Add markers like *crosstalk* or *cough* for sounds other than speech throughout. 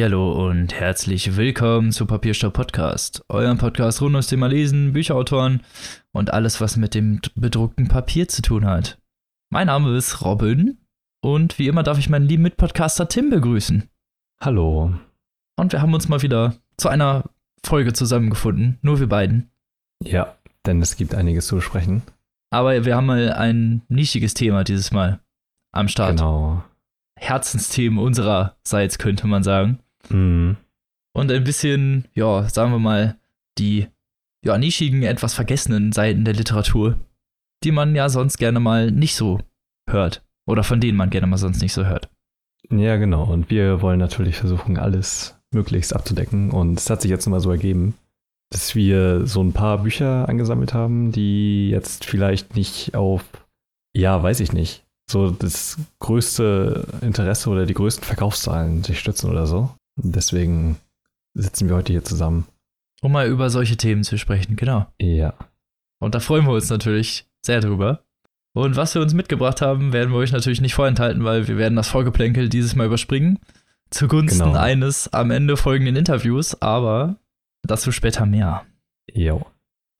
Hallihallo und herzlich willkommen zu Papierstopp Podcast, eurem Podcast rund ums Thema Lesen, Bücherautoren und alles, was mit dem bedruckten Papier zu tun hat. Mein Name ist Robin und wie immer darf ich meinen lieben Mitpodcaster Tim begrüßen. Hallo. Und wir haben uns mal wieder zu einer Folge zusammengefunden, nur wir beiden. Ja, denn es gibt einiges zu besprechen. Aber wir haben mal ein nischiges Thema dieses Mal am Start. Genau. Herzensthemen unsererseits, könnte man sagen. Mhm. Und ein bisschen, ja, sagen wir mal, die ja, nischigen, etwas vergessenen Seiten der Literatur, die man ja sonst gerne mal nicht so hört. Oder von denen man gerne mal sonst nicht so hört. Ja, genau. Und wir wollen natürlich versuchen, alles möglichst abzudecken. Und es hat sich jetzt mal so ergeben, dass wir so ein paar Bücher angesammelt haben, die jetzt vielleicht nicht auf, ja, weiß ich nicht, so das größte Interesse oder die größten Verkaufszahlen sich stützen oder so. Deswegen sitzen wir heute hier zusammen. Um mal über solche Themen zu sprechen, genau. Ja. Und da freuen wir uns natürlich sehr drüber. Und was wir uns mitgebracht haben, werden wir euch natürlich nicht vorenthalten, weil wir werden das Vorgeplänkel dieses Mal überspringen. Zugunsten Genau. eines am Ende folgenden Interviews, aber dazu später mehr. Jo.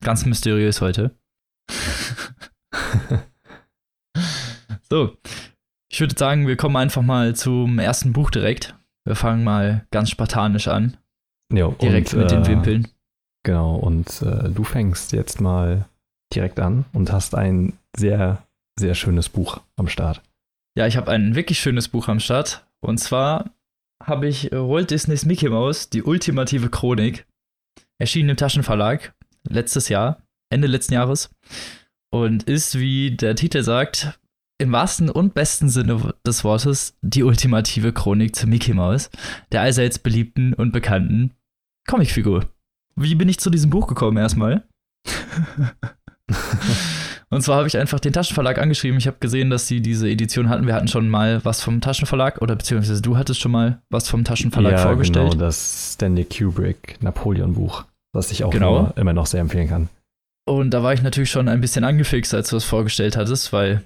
Ganz mysteriös heute. *laughs* so, ich würde sagen, wir kommen einfach mal zum ersten Buch direkt. Wir fangen mal ganz spartanisch an, jo. direkt und, mit den äh, Wimpeln. Genau, und äh, du fängst jetzt mal direkt an und hast ein sehr, sehr schönes Buch am Start. Ja, ich habe ein wirklich schönes Buch am Start. Und zwar habe ich Walt Disneys Mickey Mouse, die ultimative Chronik, erschienen im Taschenverlag letztes Jahr, Ende letzten Jahres. Und ist, wie der Titel sagt, im wahrsten und besten Sinne des Wortes die ultimative Chronik zu Mickey Mouse, der allseits beliebten und bekannten Comicfigur. Wie bin ich zu diesem Buch gekommen erstmal? *laughs* Und zwar habe ich einfach den Taschenverlag angeschrieben. Ich habe gesehen, dass sie diese Edition hatten. Wir hatten schon mal was vom Taschenverlag oder beziehungsweise du hattest schon mal was vom Taschenverlag ja, vorgestellt. genau, das Stanley Kubrick Napoleon-Buch, was ich auch Genau. nur, immer noch sehr empfehlen kann. Und da war ich natürlich schon ein bisschen angefixt, als du es vorgestellt hattest, weil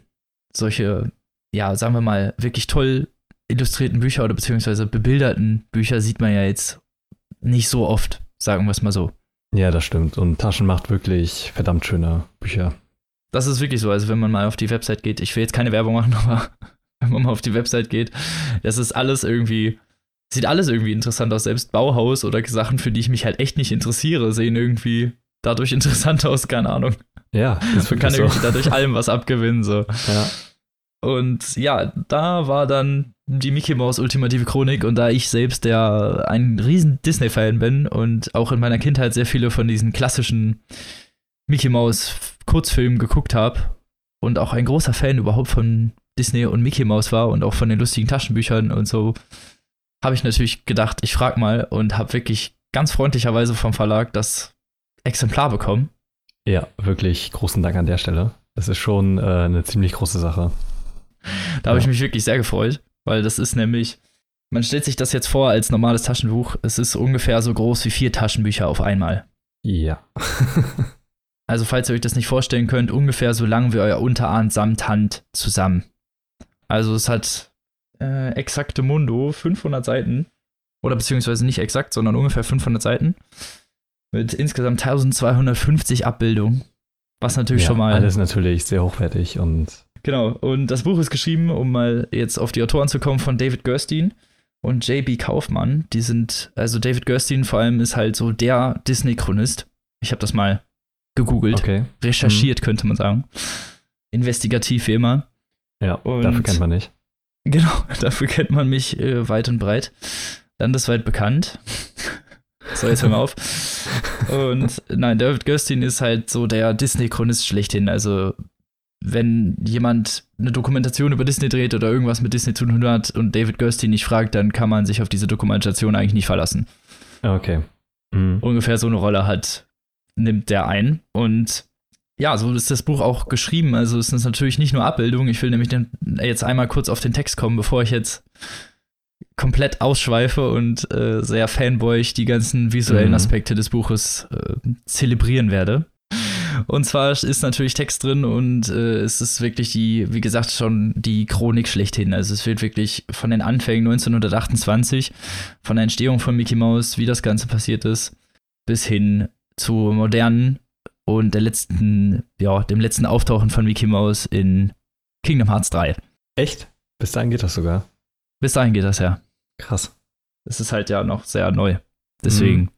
solche, ja, sagen wir mal, wirklich toll illustrierten Bücher oder beziehungsweise bebilderten Bücher sieht man ja jetzt nicht so oft, sagen wir es mal so. Ja, das stimmt. Und Taschen macht wirklich verdammt schöne Bücher. Das ist wirklich so. Also, wenn man mal auf die Website geht, ich will jetzt keine Werbung machen, *laughs* aber wenn man mal auf die Website geht, das ist alles irgendwie, sieht alles irgendwie interessant aus. Selbst Bauhaus oder Sachen, für die ich mich halt echt nicht interessiere, sehen irgendwie dadurch *laughs* interessant aus, keine Ahnung. Ja, ist *laughs* Man kann wirklich irgendwie so. dadurch allem was abgewinnen, so. Ja. Und ja, da war dann die Mickey Mouse Ultimative Chronik und da ich selbst ja ein riesen Disney-Fan bin und auch in meiner Kindheit sehr viele von diesen klassischen Mickey Mouse Kurzfilmen geguckt habe und auch ein großer Fan überhaupt von Disney und Mickey Mouse war und auch von den lustigen Taschenbüchern und so, habe ich natürlich gedacht, ich frag mal und habe wirklich ganz freundlicherweise vom Verlag das Exemplar bekommen. Ja, wirklich großen Dank an der Stelle. Das ist schon äh, eine ziemlich große Sache. Da habe ich Ja. mich wirklich sehr gefreut, weil das ist nämlich, man stellt sich das jetzt vor als normales Taschenbuch. Es ist ungefähr so groß wie vier Taschenbücher auf einmal. Ja. *laughs* Also, falls ihr euch das nicht vorstellen könnt, ungefähr so lang wie euer Unterarm samt Hand zusammen. Also, es hat äh, exakte Mundo 500 Seiten. Oder beziehungsweise nicht exakt, sondern ungefähr 500 Seiten. Mit insgesamt 1250 Abbildungen. Was natürlich ja, schon mal Alles natürlich sehr hochwertig und Genau, und das Buch ist geschrieben, um mal jetzt auf die Autoren zu kommen, von David Gerstein und J.B. Kaufmann. Die sind, also David Gerstein vor allem ist halt so der Disney-Chronist. Ich habe das mal gegoogelt, okay. recherchiert, könnte man sagen. Investigativ wie immer. Ja, Und- dafür kennt man nicht. *laughs* Genau, dafür kennt man mich äh, weit und breit. Landesweit bekannt. So, jetzt hör mal auf. Und nein, David Gerstein ist halt so der Disney-Chronist schlechthin. Also, wenn jemand eine Dokumentation über Disney dreht oder irgendwas mit Disney zu tun hat und David Gerstein nicht fragt, dann kann man sich auf diese Dokumentation eigentlich nicht verlassen. Okay. Mhm. Ungefähr so eine Rolle hat, nimmt der ein. Und ja, so ist das Buch auch geschrieben. Also es ist natürlich nicht nur Abbildung. Ich will nämlich den, jetzt einmal kurz auf den Text kommen, bevor ich jetzt komplett ausschweife und äh, sehr fanboyig die ganzen visuellen Mhm. Aspekte des Buches äh, zelebrieren werde. Und zwar ist natürlich Text drin und äh, es ist wirklich die, wie gesagt, schon die Chronik schlechthin. Also es wird wirklich von den Anfängen 1928, von der Entstehung von Mickey Mouse, wie das Ganze passiert ist, bis hin zu modernen und der letzten, ja, dem letzten Auftauchen von Mickey Mouse in Kingdom Hearts 3. Echt? Bis dahin geht das sogar. Bis dahin geht das ja. Krass. Es ist halt ja noch sehr neu. Deswegen. Mhm.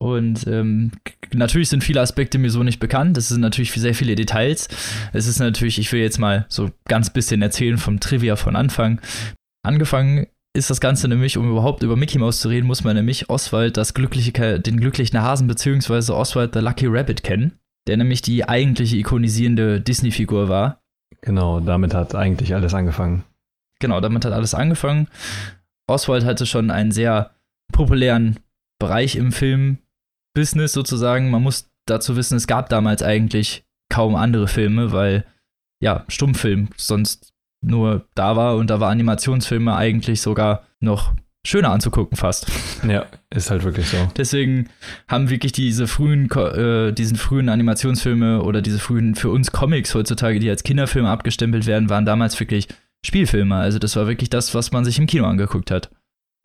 Und ähm, natürlich sind viele Aspekte mir so nicht bekannt. Es sind natürlich sehr viele Details. Es ist natürlich, ich will jetzt mal so ganz bisschen erzählen vom Trivia von Anfang. Angefangen ist das Ganze nämlich, um überhaupt über Mickey Mouse zu reden, muss man nämlich Oswald, das glückliche, den glücklichen Hasen, beziehungsweise Oswald the Lucky Rabbit kennen, der nämlich die eigentliche ikonisierende Disney-Figur war. Genau, damit hat eigentlich alles angefangen. Genau, damit hat alles angefangen. Oswald hatte schon einen sehr populären Bereich im Film-Business sozusagen. Man muss dazu wissen, es gab damals eigentlich kaum andere Filme, weil ja, Stummfilm sonst nur da war und da war Animationsfilme eigentlich sogar noch schöner anzugucken fast. Ja, ist halt wirklich so. Deswegen haben wirklich diese frühen, äh, diesen frühen Animationsfilme oder diese frühen für uns Comics heutzutage, die als Kinderfilme abgestempelt werden, waren damals wirklich Spielfilme. Also das war wirklich das, was man sich im Kino angeguckt hat.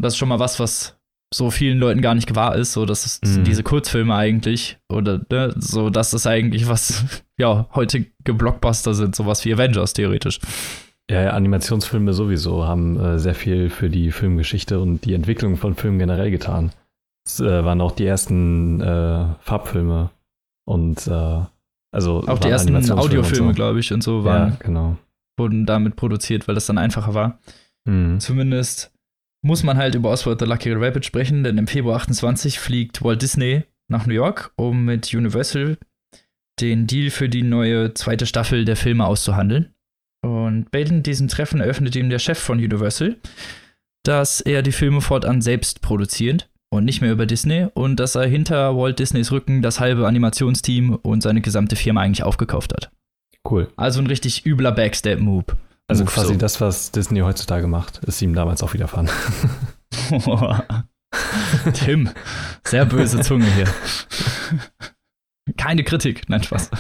Das ist schon mal was, was so vielen Leuten gar nicht gewahr ist, so dass es mhm. diese Kurzfilme eigentlich oder ne, so dass das eigentlich was *laughs* ja heutige Blockbuster sind, sowas wie Avengers theoretisch. Ja, ja Animationsfilme sowieso haben äh, sehr viel für die Filmgeschichte und die Entwicklung von Filmen generell getan. Es äh, waren auch die ersten äh, Farbfilme und äh, also auch die ersten Audiofilme, so. glaube ich, und so waren ja, genau. Wurden damit produziert, weil das dann einfacher war. Mhm. Zumindest muss man halt über Oswald the Lucky Rabbit sprechen, denn im Februar 28 fliegt Walt Disney nach New York, um mit Universal den Deal für die neue zweite Staffel der Filme auszuhandeln. Und bei diesem Treffen eröffnet ihm der Chef von Universal, dass er die Filme fortan selbst produziert und nicht mehr über Disney und dass er hinter Walt Disneys Rücken das halbe Animationsteam und seine gesamte Firma eigentlich aufgekauft hat. Cool. Also ein richtig übler Backstep-Move. Also quasi so. das, was Disney heutzutage macht, ist ihm damals auch widerfahren. *laughs* Tim, sehr böse Zunge hier. Keine Kritik, nein, Spaß.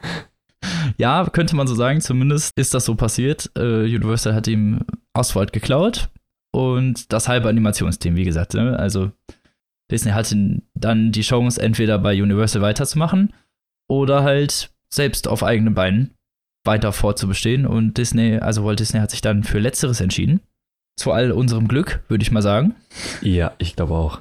*laughs* ja, könnte man so sagen, zumindest ist das so passiert. Uh, Universal hat ihm Oswald geklaut und das halbe Animationsteam, wie gesagt. Ne? Also Disney hatte dann die Chance, entweder bei Universal weiterzumachen oder halt selbst auf eigenen Beinen weiter fortzubestehen. Und Disney, also Walt Disney hat sich dann für Letzteres entschieden. Zu all unserem Glück, würde ich mal sagen. Ja, ich glaube auch.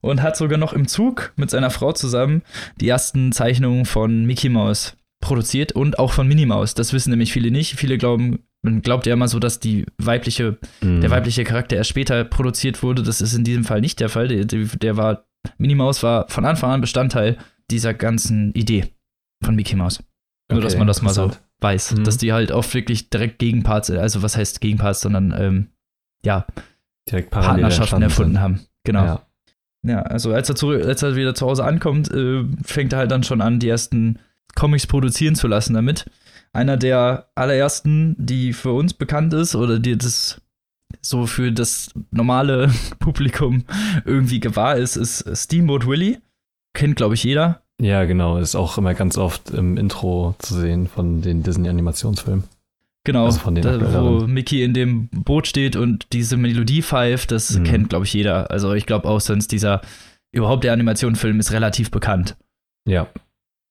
Und hat sogar noch im Zug mit seiner Frau zusammen die ersten Zeichnungen von Mickey Mouse produziert und auch von Minnie Mouse. Das wissen nämlich viele nicht. Viele glauben, man glaubt ja immer so, dass die weibliche, mm. der weibliche Charakter erst später produziert wurde. Das ist in diesem Fall nicht der Fall. Der, der war, Minnie Mouse war von Anfang an Bestandteil dieser ganzen Idee von Mickey Mouse. Nur, okay, dass man das mal so weiß. Mhm. Dass die halt oft wirklich direkt Gegenparts, also was heißt Gegenparts, sondern ähm, ja, direkt Partnerschaften erfunden sind. haben. Genau. Ja. ja. also als er, zurück, als er wieder zu Hause ankommt, äh, fängt er halt dann schon an, die ersten Comics produzieren zu lassen damit. Einer der allerersten, die für uns bekannt ist oder die das so für das normale *laughs* Publikum irgendwie gewahr ist, ist Steamboat Willie. Kennt, glaube ich, jeder. Ja, genau. Ist auch immer ganz oft im Intro zu sehen von den Disney-Animationsfilmen. Genau, also da, wo Mickey in dem Boot steht und diese Melodie pfeift, das mhm. kennt, glaube ich, jeder. Also ich glaube auch sonst dieser, überhaupt der Animationsfilm ist relativ bekannt. Ja.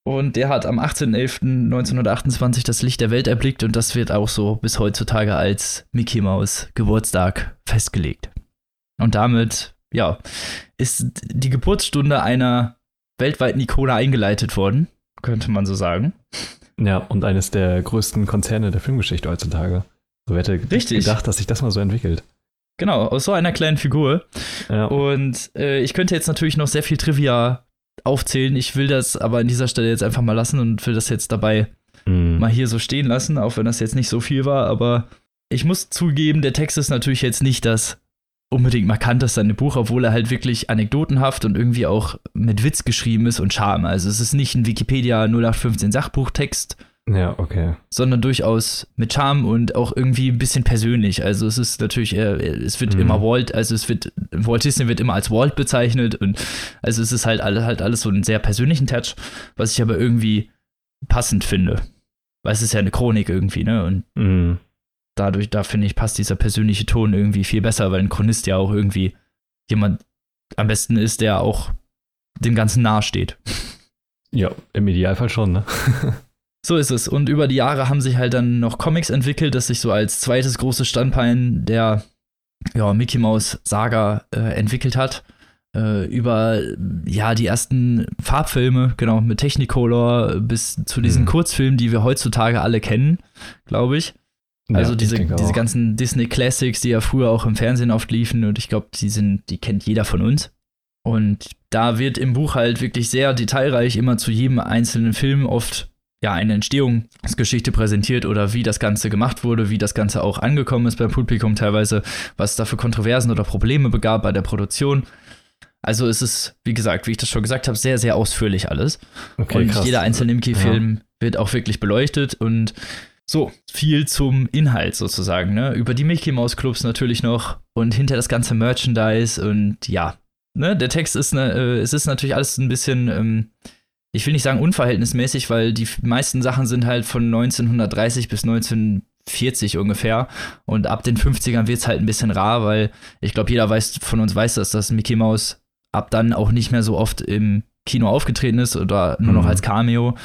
Und der hat am 18.11.1928 das Licht der Welt erblickt und das wird auch so bis heutzutage als Mickey Mouse Geburtstag festgelegt. Und damit, ja, ist die Geburtsstunde einer weltweiten Ikone eingeleitet worden, könnte man so sagen. Ja, und eines der größten Konzerne der Filmgeschichte heutzutage. So hätte Richtig. gedacht, dass sich das mal so entwickelt. Genau, aus so einer kleinen Figur. Ja. Und äh, ich könnte jetzt natürlich noch sehr viel Trivia aufzählen. Ich will das aber an dieser Stelle jetzt einfach mal lassen und will das jetzt dabei mm. mal hier so stehen lassen, auch wenn das jetzt nicht so viel war. Aber ich muss zugeben, der Text ist natürlich jetzt nicht das unbedingt markant ist seine Buch, obwohl er halt wirklich anekdotenhaft und irgendwie auch mit Witz geschrieben ist und Charme. Also es ist nicht ein Wikipedia 0815 Sachbuchtext, Ja, okay. Sondern durchaus mit Charme und auch irgendwie ein bisschen persönlich. Also es ist natürlich, äh, es wird mhm. immer Walt, also es wird, Walt Disney wird immer als Walt bezeichnet und also es ist halt, alle, halt alles so einen sehr persönlichen Touch, was ich aber irgendwie passend finde. Weil es ist ja eine Chronik irgendwie, ne? Und mhm. Dadurch, da finde ich, passt dieser persönliche Ton irgendwie viel besser, weil ein Chronist ja auch irgendwie jemand am besten ist, der auch dem Ganzen nahesteht. *laughs* Ja, im Idealfall schon, ne? *laughs* so ist es. Und über die Jahre haben sich halt dann noch Comics entwickelt, das sich so als zweites großes Standbein der ja, Mickey Mouse Saga äh, entwickelt hat. Äh, über ja die ersten Farbfilme, genau, mit Technicolor bis zu diesen mhm. Kurzfilmen, die wir heutzutage alle kennen, glaube ich. Also ja, diese, diese ganzen Disney Classics, die ja früher auch im Fernsehen oft liefen und ich glaube, die sind, die kennt jeder von uns. Und da wird im Buch halt wirklich sehr detailreich immer zu jedem einzelnen Film oft ja eine Entstehungsgeschichte präsentiert oder wie das Ganze gemacht wurde, wie das Ganze auch angekommen ist beim Publikum teilweise, was es da für Kontroversen oder Probleme begab bei der Produktion. Also es ist, wie gesagt, wie ich das schon gesagt habe, sehr, sehr ausführlich alles. Okay, und krass. jeder einzelne Mickey-Film ja. wird auch wirklich beleuchtet und so, viel zum Inhalt sozusagen, ne? Über die Mickey Mouse Clubs natürlich noch und hinter das ganze Merchandise und ja, ne, der Text ist, ne, äh, es ist natürlich alles ein bisschen, ähm, ich will nicht sagen unverhältnismäßig, weil die meisten Sachen sind halt von 1930 bis 1940 ungefähr. Und ab den 50ern wird es halt ein bisschen rar, weil ich glaube, jeder weiß, von uns weiß, dass das Mickey Mouse ab dann auch nicht mehr so oft im Kino aufgetreten ist oder nur noch mhm. als Cameo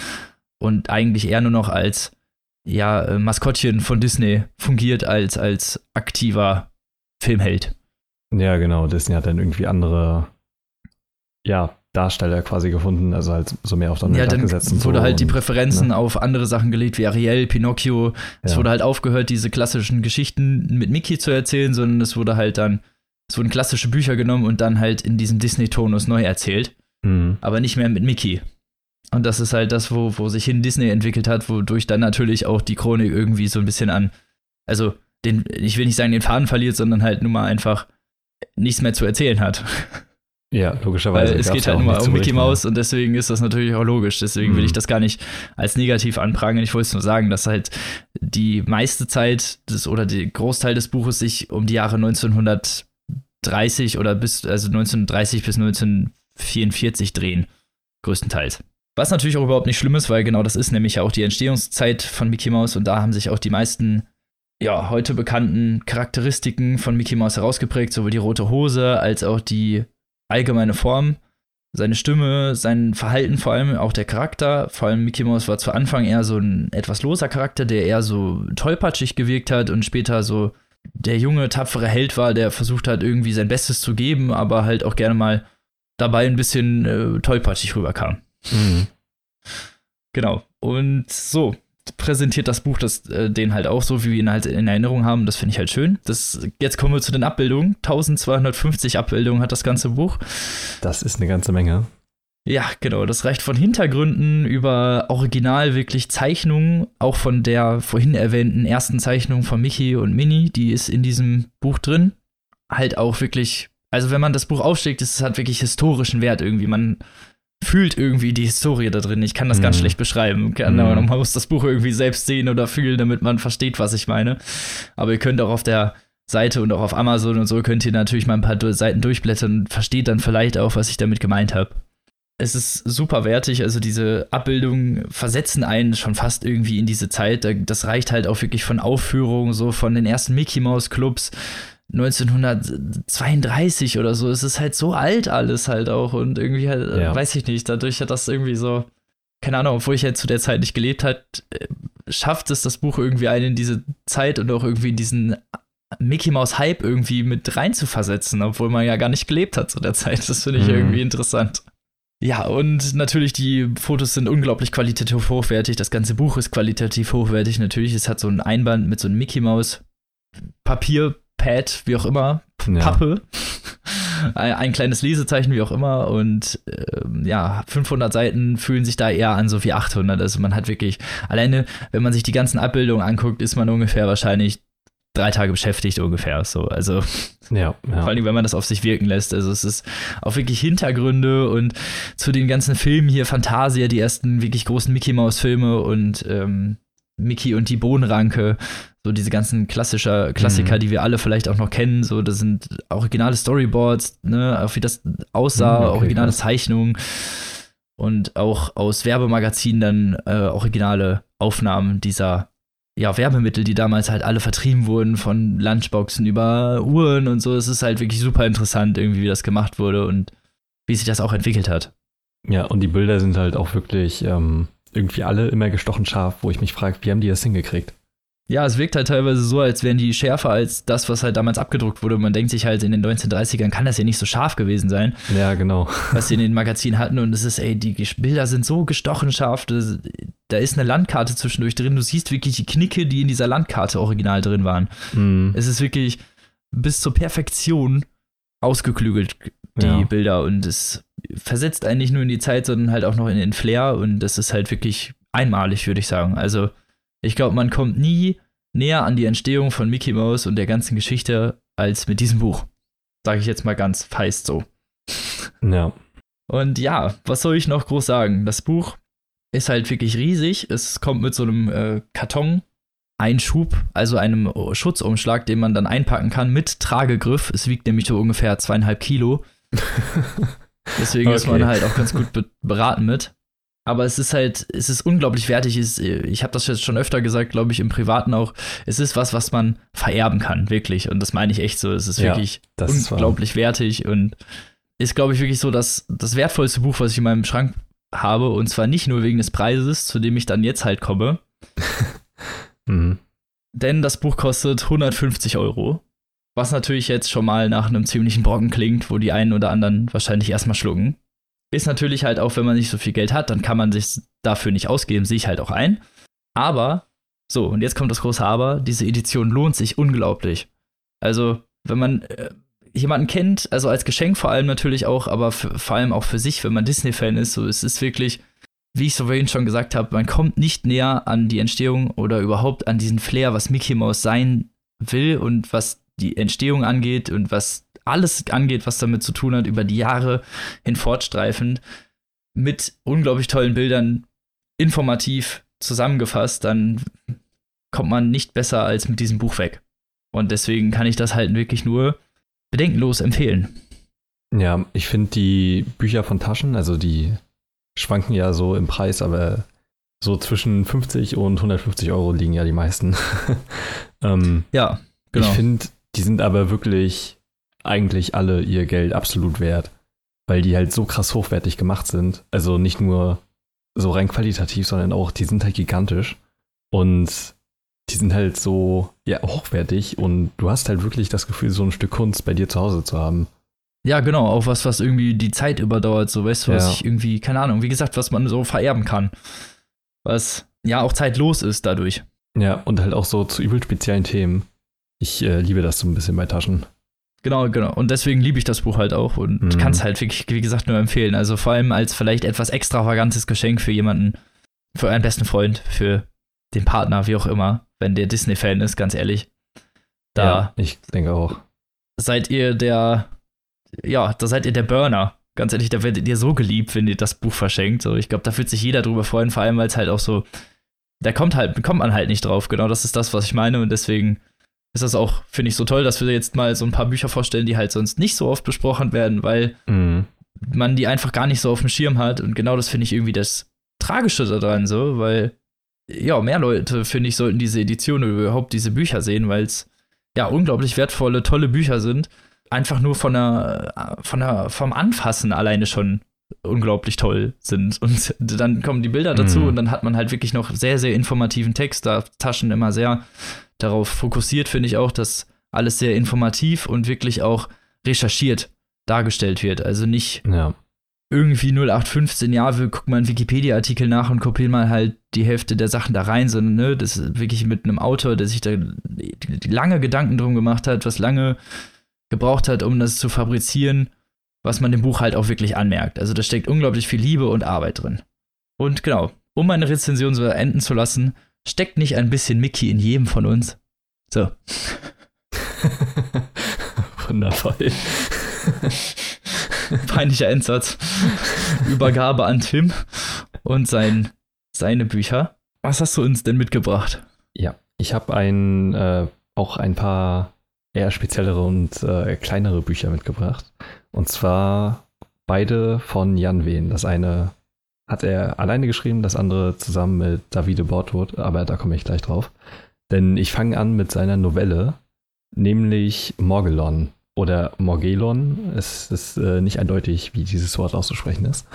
und eigentlich eher nur noch als ja, äh, Maskottchen von Disney fungiert als, als aktiver Filmheld. Ja, genau. Disney hat dann irgendwie andere, ja, Darsteller quasi gefunden, also halt so mehr auf dann Ja, dann gesetzt wurde so halt die Präferenzen ne? auf andere Sachen gelegt, wie Ariel, Pinocchio. Es ja. wurde halt aufgehört, diese klassischen Geschichten mit Mickey zu erzählen, sondern es wurde halt dann, es wurden klassische Bücher genommen und dann halt in diesem Disney-Tonus neu erzählt. Mhm. Aber nicht mehr mit Mickey. Und das ist halt das, wo, wo sich hin Disney entwickelt hat, wodurch dann natürlich auch die Chronik irgendwie so ein bisschen an, also den, ich will nicht sagen, den Faden verliert, sondern halt nun mal einfach nichts mehr zu erzählen hat. Ja, logischerweise. Weil es geht halt nur mal um Mickey Mouse und deswegen ist das natürlich auch logisch. Deswegen mhm. will ich das gar nicht als negativ anprangern. Ich wollte es nur sagen, dass halt die meiste Zeit des oder der Großteil des Buches sich um die Jahre 1930 oder bis, also 1930 bis 1944 drehen. Größtenteils. Was natürlich auch überhaupt nicht schlimm ist, weil genau das ist nämlich ja auch die Entstehungszeit von Mickey Mouse und da haben sich auch die meisten ja, heute bekannten Charakteristiken von Mickey Mouse herausgeprägt, sowohl die rote Hose als auch die allgemeine Form, seine Stimme, sein Verhalten, vor allem auch der Charakter. Vor allem Mickey Mouse war zu Anfang eher so ein etwas loser Charakter, der eher so tollpatschig gewirkt hat und später so der junge, tapfere Held war, der versucht hat, irgendwie sein Bestes zu geben, aber halt auch gerne mal dabei ein bisschen äh, tollpatschig rüberkam. Mhm. Genau. Und so, präsentiert das Buch das, äh, den halt auch so, wie wir ihn halt in Erinnerung haben. Das finde ich halt schön. Das, jetzt kommen wir zu den Abbildungen. 1250 Abbildungen hat das ganze Buch. Das ist eine ganze Menge. Ja, genau. Das reicht von Hintergründen über original wirklich Zeichnungen, auch von der vorhin erwähnten ersten Zeichnung von Mickey und Minnie, die ist in diesem Buch drin. Halt auch wirklich, also wenn man das Buch aufschlägt, ist es halt wirklich historischen Wert irgendwie. Man fühlt irgendwie die Historie da drin. Ich kann das mhm. ganz schlecht beschreiben. Kann, mhm. Man muss das Buch irgendwie selbst sehen oder fühlen, damit man versteht, was ich meine. Aber ihr könnt auch auf der Seite und auch auf Amazon und so könnt ihr natürlich mal ein paar Seiten durchblättern und versteht dann vielleicht auch, was ich damit gemeint habe. Es ist super wertig, also diese Abbildungen versetzen einen schon fast irgendwie in diese Zeit. Das reicht halt auch wirklich von Aufführungen, so von den ersten Mickey Mouse Clubs 1932 oder so. Es ist halt so alt alles halt auch und irgendwie halt, äh, ja. weiß ich nicht, dadurch hat das irgendwie so, keine Ahnung, obwohl ich halt zu der Zeit nicht gelebt hat, äh, schafft es das Buch irgendwie einen in diese Zeit und auch irgendwie in diesen Mickey Mouse Hype irgendwie mit rein zu versetzen, obwohl man ja gar nicht gelebt hat zu der Zeit. Das finde ich mhm. irgendwie interessant. Ja, und natürlich die Fotos sind unglaublich qualitativ hochwertig. Das ganze Buch ist qualitativ hochwertig. Natürlich, es hat so ein Einband mit so einem Mickey Mouse Papier Pad, wie auch immer, ja. Pappe, *laughs* ein, ein, kleines Lesezeichen, wie auch immer. Und äh, ja, 500 Seiten fühlen sich da eher an, so wie 800. Also man hat wirklich, alleine, wenn man sich die ganzen Abbildungen anguckt, ist man ungefähr wahrscheinlich drei Tage beschäftigt ungefähr. So, also Ja, ja. vor allem, wenn man das auf sich wirken lässt. Also es ist auch wirklich Hintergründe und zu den ganzen Filmen hier Fantasia, die ersten wirklich großen Mickey Mouse Filme und ähm, Mickey und die Bohnenranke, so diese ganzen klassischer Klassiker, Mhm. die wir alle vielleicht auch noch kennen. So, das sind originale Storyboards, ne, auch wie das aussah, Mhm, okay, originale krass. Zeichnungen und auch aus Werbemagazinen dann äh, originale Aufnahmen dieser ja, Werbemittel, die damals halt alle vertrieben wurden, von Lunchboxen über Uhren und so. Es ist halt wirklich super interessant, irgendwie, wie das gemacht wurde und wie sich das auch entwickelt hat. Ja, und die Bilder sind halt auch wirklich ähm, irgendwie alle immer gestochen scharf, wo ich mich frage, wie haben die das hingekriegt? Ja, es wirkt halt teilweise so, als wären die schärfer als das, was halt damals abgedruckt wurde. Man denkt sich halt, in den 1930ern kann das ja nicht so scharf gewesen sein, Ja, genau. was sie in den Magazinen hatten. Und es ist, ey, die Bilder sind so gestochen scharf. Das, da ist eine Landkarte zwischendurch drin. Du siehst wirklich die Knicke, die in dieser Landkarte original drin waren. Mhm. Es ist wirklich bis zur Perfektion ausgeklügelt, die Ja. Bilder. Und es versetzt einen nicht nur in die Zeit, sondern halt auch noch in den Flair. Und das ist halt wirklich einmalig, würde ich sagen. Also, ich glaube, man kommt nie näher an die Entstehung von Mickey Mouse und der ganzen Geschichte als mit diesem Buch. Sage ich jetzt mal ganz feist so. *laughs* Ja. Und ja, was soll ich noch groß sagen? Das Buch ist halt wirklich riesig. Es kommt mit so einem äh, Karton. Einschub, also einem Schutzumschlag, den man dann einpacken kann mit Tragegriff. Es wiegt nämlich so ungefähr zweieinhalb Kilo. *laughs* Deswegen ist man Okay. halt auch ganz gut be beraten mit. Aber es ist halt, es ist unglaublich wertig. Es, ich habe das jetzt schon öfter gesagt, glaube ich, im Privaten auch. Es ist was, was man vererben kann, wirklich. Und das meine ich echt so. Es ist Ja, wirklich unglaublich wertig und ist, glaube ich, wirklich so das, das wertvollste Buch, was ich in meinem Schrank habe. Und zwar nicht nur wegen des Preises, zu dem ich dann jetzt halt komme. *laughs* Mhm. Denn das Buch kostet 150 Euro. Was natürlich jetzt schon mal nach einem ziemlichen Brocken klingt, wo die einen oder anderen wahrscheinlich erstmal schlucken. Ist natürlich halt auch, wenn man nicht so viel Geld hat, dann kann man sich dafür nicht ausgeben, sehe ich halt auch ein. Aber, so, und jetzt kommt das große Aber, diese Edition lohnt sich unglaublich. Also, wenn man äh, jemanden kennt, also als Geschenk vor allem natürlich auch, aber vor allem auch für sich, wenn man Disney-Fan ist, so, es ist wirklich, wie ich so vorhin schon gesagt habe, man kommt nicht näher an die Entstehung oder überhaupt an diesen Flair, was Mickey Mouse sein will und was die Entstehung angeht und was alles angeht, was damit zu tun hat, über die Jahre hinfortstreifend, mit unglaublich tollen Bildern, informativ zusammengefasst, dann kommt man nicht besser als mit diesem Buch weg. Und deswegen kann ich das halt wirklich nur bedenkenlos empfehlen. Ja, ich finde die Bücher von Taschen, also die schwanken ja so im Preis, aber so zwischen 50 und 150 Euro liegen ja die meisten. *laughs* ähm, Ja, genau. Ich finde, die sind aber wirklich eigentlich alle ihr Geld absolut wert, weil die halt so krass hochwertig gemacht sind. Also nicht nur so rein qualitativ, sondern auch, die sind halt gigantisch und die sind halt so ja, hochwertig und du hast halt wirklich das Gefühl, so ein Stück Kunst bei dir zu Hause zu haben. Ja, genau, auch was, was irgendwie die Zeit überdauert, so weißt du, was Ja. ich irgendwie, keine Ahnung, wie gesagt, was man so vererben kann. Was ja auch zeitlos ist dadurch. Ja, und halt auch so zu übel speziellen Themen. Ich äh, liebe das so ein bisschen bei Taschen. Genau, genau. Und deswegen liebe ich das Buch halt auch und Mhm. kann es halt wirklich, wie gesagt, nur empfehlen. Also vor allem als vielleicht etwas extravagantes Geschenk für jemanden, für einen besten Freund, für den Partner, wie auch immer, wenn der Disney-Fan ist, ganz ehrlich. Da Ja, ich denke auch. seid ihr der, ja, da seid ihr der Burner. Ganz ehrlich, da werdet ihr so geliebt, wenn ihr das Buch verschenkt. So, ich glaube, da wird sich jeder drüber freuen, vor allem, weil es halt auch so, da kommt halt, kommt man halt nicht drauf. Genau, das ist das, was ich meine. Und deswegen ist das auch, finde ich, so toll, dass wir jetzt mal so ein paar Bücher vorstellen, die halt sonst nicht so oft besprochen werden, weil Mhm. man die einfach gar nicht so auf dem Schirm hat. Und genau das finde ich irgendwie das Tragische daran, so, weil ja, mehr Leute, finde ich, sollten diese Edition oder überhaupt diese Bücher sehen, weil es ja unglaublich wertvolle, tolle Bücher sind. Einfach nur von der, von der, vom Anfassen alleine schon unglaublich toll sind. Und dann kommen die Bilder dazu Mhm. und dann hat man halt wirklich noch sehr, sehr informativen Text. Da Taschen immer sehr darauf fokussiert, finde ich auch, dass alles sehr informativ und wirklich auch recherchiert dargestellt wird. Also nicht Ja. irgendwie 0815, ja, wir gucken mal einen Wikipedia-Artikel nach und kopieren mal halt die Hälfte der Sachen da rein, sondern ne, das ist wirklich mit einem Autor, der sich da lange Gedanken drum gemacht hat, was lange gebraucht hat, um das zu fabrizieren, was man dem Buch halt auch wirklich anmerkt. Also da steckt unglaublich viel Liebe und Arbeit drin. Und genau, um meine Rezension so enden zu lassen, steckt nicht ein bisschen Mickey in jedem von uns? So. *laughs* Wundervoll. *laughs* Peinlicher Endsatz. Übergabe an Tim und sein, seine Bücher. Was hast du uns denn mitgebracht? Ja, ich habe ein, äh, auch ein paar eher speziellere und äh, kleinere Bücher mitgebracht. Und zwar beide von Jan Wehn. Das eine hat er alleine geschrieben, das andere zusammen mit Davide Bortwood, aber da komme ich gleich drauf. Denn ich fange an mit seiner Novelle, nämlich Morgelon oder Morgelon. Es ist äh, nicht eindeutig, wie dieses Wort auszusprechen ist.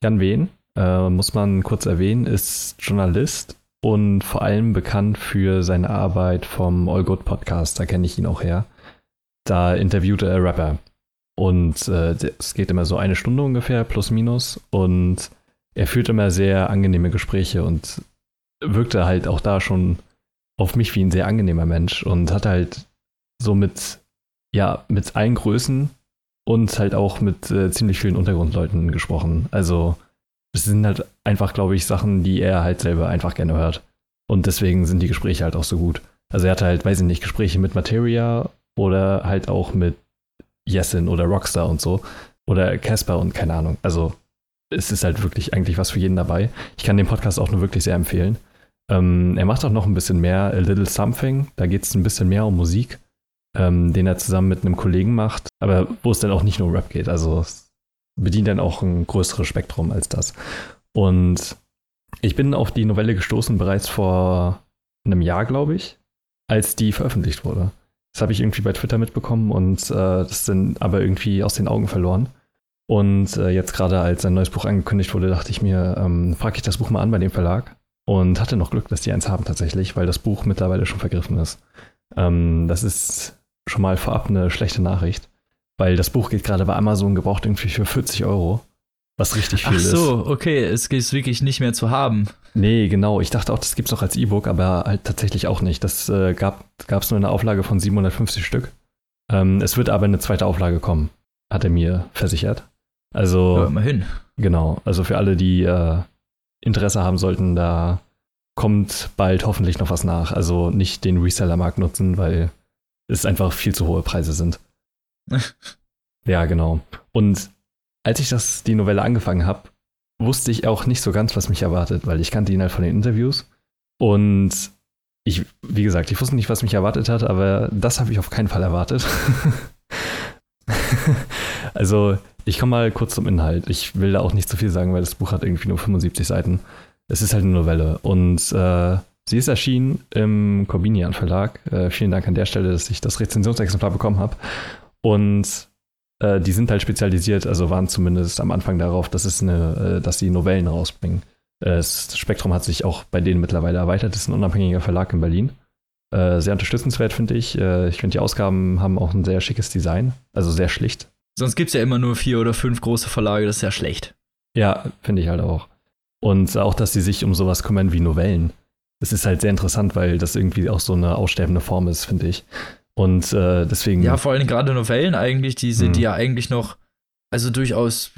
Jan Wehn, äh, muss man kurz erwähnen, ist Journalist und vor allem bekannt für seine Arbeit vom All Good Podcast. Da kenne ich ihn auch her. Da interviewte er Rapper. Und äh, es geht immer so eine Stunde ungefähr, plus minus. Und er führt immer sehr angenehme Gespräche und wirkte halt auch da schon auf mich wie ein sehr angenehmer Mensch und hat halt so mit, ja, mit allen Größen und halt auch mit äh, ziemlich vielen Untergrundleuten gesprochen. Also es sind halt einfach, glaube ich, Sachen, die er halt selber einfach gerne hört. Und deswegen sind die Gespräche halt auch so gut. Also er hatte halt, weiß ich nicht, Gespräche mit Materia oder halt auch mit Yesin oder Rockstar und so. Oder Casper und keine Ahnung. Also es ist halt wirklich eigentlich was für jeden dabei. Ich kann den Podcast auch nur wirklich sehr empfehlen. Ähm, er macht auch noch ein bisschen mehr A Little Something. Da geht es ein bisschen mehr um Musik, ähm, den er zusammen mit einem Kollegen macht. Aber wo es dann auch nicht nur Rap geht. Also es bedient dann auch ein größeres Spektrum als das. Und ich bin auf die Novelle gestoßen bereits vor einem Jahr, glaube ich, als die veröffentlicht wurde. Das habe ich irgendwie bei Twitter mitbekommen und äh, das dann aber irgendwie aus den Augen verloren. Und äh, jetzt gerade als ein neues Buch angekündigt wurde, dachte ich mir, ähm, frage ich das Buch mal an bei dem Verlag. Und hatte noch Glück, dass die eins haben tatsächlich, weil das Buch mittlerweile schon vergriffen ist. Ähm, das ist schon mal vorab eine schlechte Nachricht, weil das Buch geht gerade bei Amazon gebraucht irgendwie für 40 Euro. Was richtig viel ist. Ach so, ist. okay, es ist wirklich nicht mehr zu haben. Nee, genau. Ich dachte auch, das gibt es auch als E-Book, aber halt tatsächlich auch nicht. Das äh, gab es nur eine Auflage von 750 Stück. Ähm, es wird aber eine zweite Auflage kommen, hat er mir versichert. Also. Ja, immerhin. Genau. Also für alle, die äh, Interesse haben sollten, da kommt bald hoffentlich noch was nach. Also nicht den Reseller-Markt nutzen, weil es einfach viel zu hohe Preise sind. *laughs* ja, genau. Und als ich das, die Novelle angefangen habe, wusste ich auch nicht so ganz, was mich erwartet, weil ich kannte ihn halt von den Interviews. Und ich, wie gesagt, ich wusste nicht, was mich erwartet hat, aber das habe ich auf keinen Fall erwartet. *laughs* also, ich komme mal kurz zum Inhalt. Ich will da auch nicht zu viel sagen, weil das Buch hat irgendwie nur 75 Seiten. Es ist halt eine Novelle und äh, sie ist erschienen im Corbinian Verlag. Äh, vielen Dank an der Stelle, dass ich das Rezensionsexemplar bekommen habe. Und äh, die sind halt spezialisiert, also waren zumindest am Anfang darauf, dass, es eine, äh, dass sie Novellen rausbringen. Äh, das Spektrum hat sich auch bei denen mittlerweile erweitert. Das ist ein unabhängiger Verlag in Berlin. Äh, sehr unterstützenswert, finde ich. Äh, ich finde, die Ausgaben haben auch ein sehr schickes Design, also sehr schlicht. Sonst gibt es ja immer nur vier oder fünf große Verlage, das ist ja schlecht. Ja, finde ich halt auch. Und auch, dass sie sich um sowas kümmern wie Novellen. Das ist halt sehr interessant, weil das irgendwie auch so eine aussterbende Form ist, finde ich. Und äh, deswegen. Ja, vor allem gerade Novellen eigentlich, die sind, die mhm. ja eigentlich noch, also durchaus,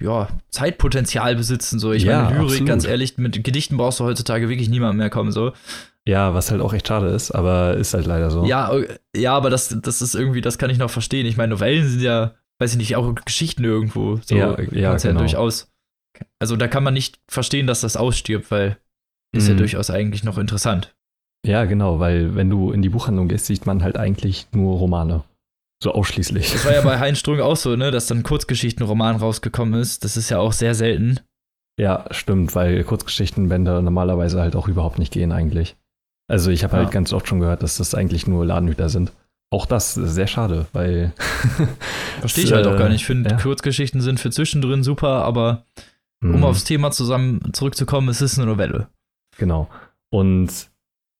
ja, Zeitpotenzial besitzen. So, ich ja, meine, Lyrik, absolut. ganz ehrlich, mit Gedichten brauchst du heutzutage wirklich niemand mehr kommen. So. Ja, was halt auch echt schade ist, aber ist halt leider so. Ja, ja, aber das, das ist irgendwie, das kann ich noch verstehen. Ich meine, Novellen sind ja, weiß ich nicht, auch Geschichten irgendwo. So, ja, ja, genau. ja durchaus. Also da kann man nicht verstehen, dass das ausstirbt, weil ist mhm. ja durchaus eigentlich noch interessant. Ja, genau, weil wenn du in die Buchhandlung gehst, sieht man halt eigentlich nur Romane. So ausschließlich. Das war ja bei *laughs* Heinz Strunk auch so, ne, dass dann Kurzgeschichtenroman rausgekommen ist. Das ist ja auch sehr selten. Ja, stimmt, weil Kurzgeschichtenbände normalerweise halt auch überhaupt nicht gehen eigentlich. Also ich habe halt ja. ganz oft schon gehört, dass das eigentlich nur Ladenhüter sind. Auch das ist sehr schade, weil. *laughs* Verstehe ich halt auch gar nicht. Ich finde, ja. Kurzgeschichten sind für zwischendrin super, aber um hm. aufs Thema zusammen zurückzukommen, es ist eine Novelle. Genau. Und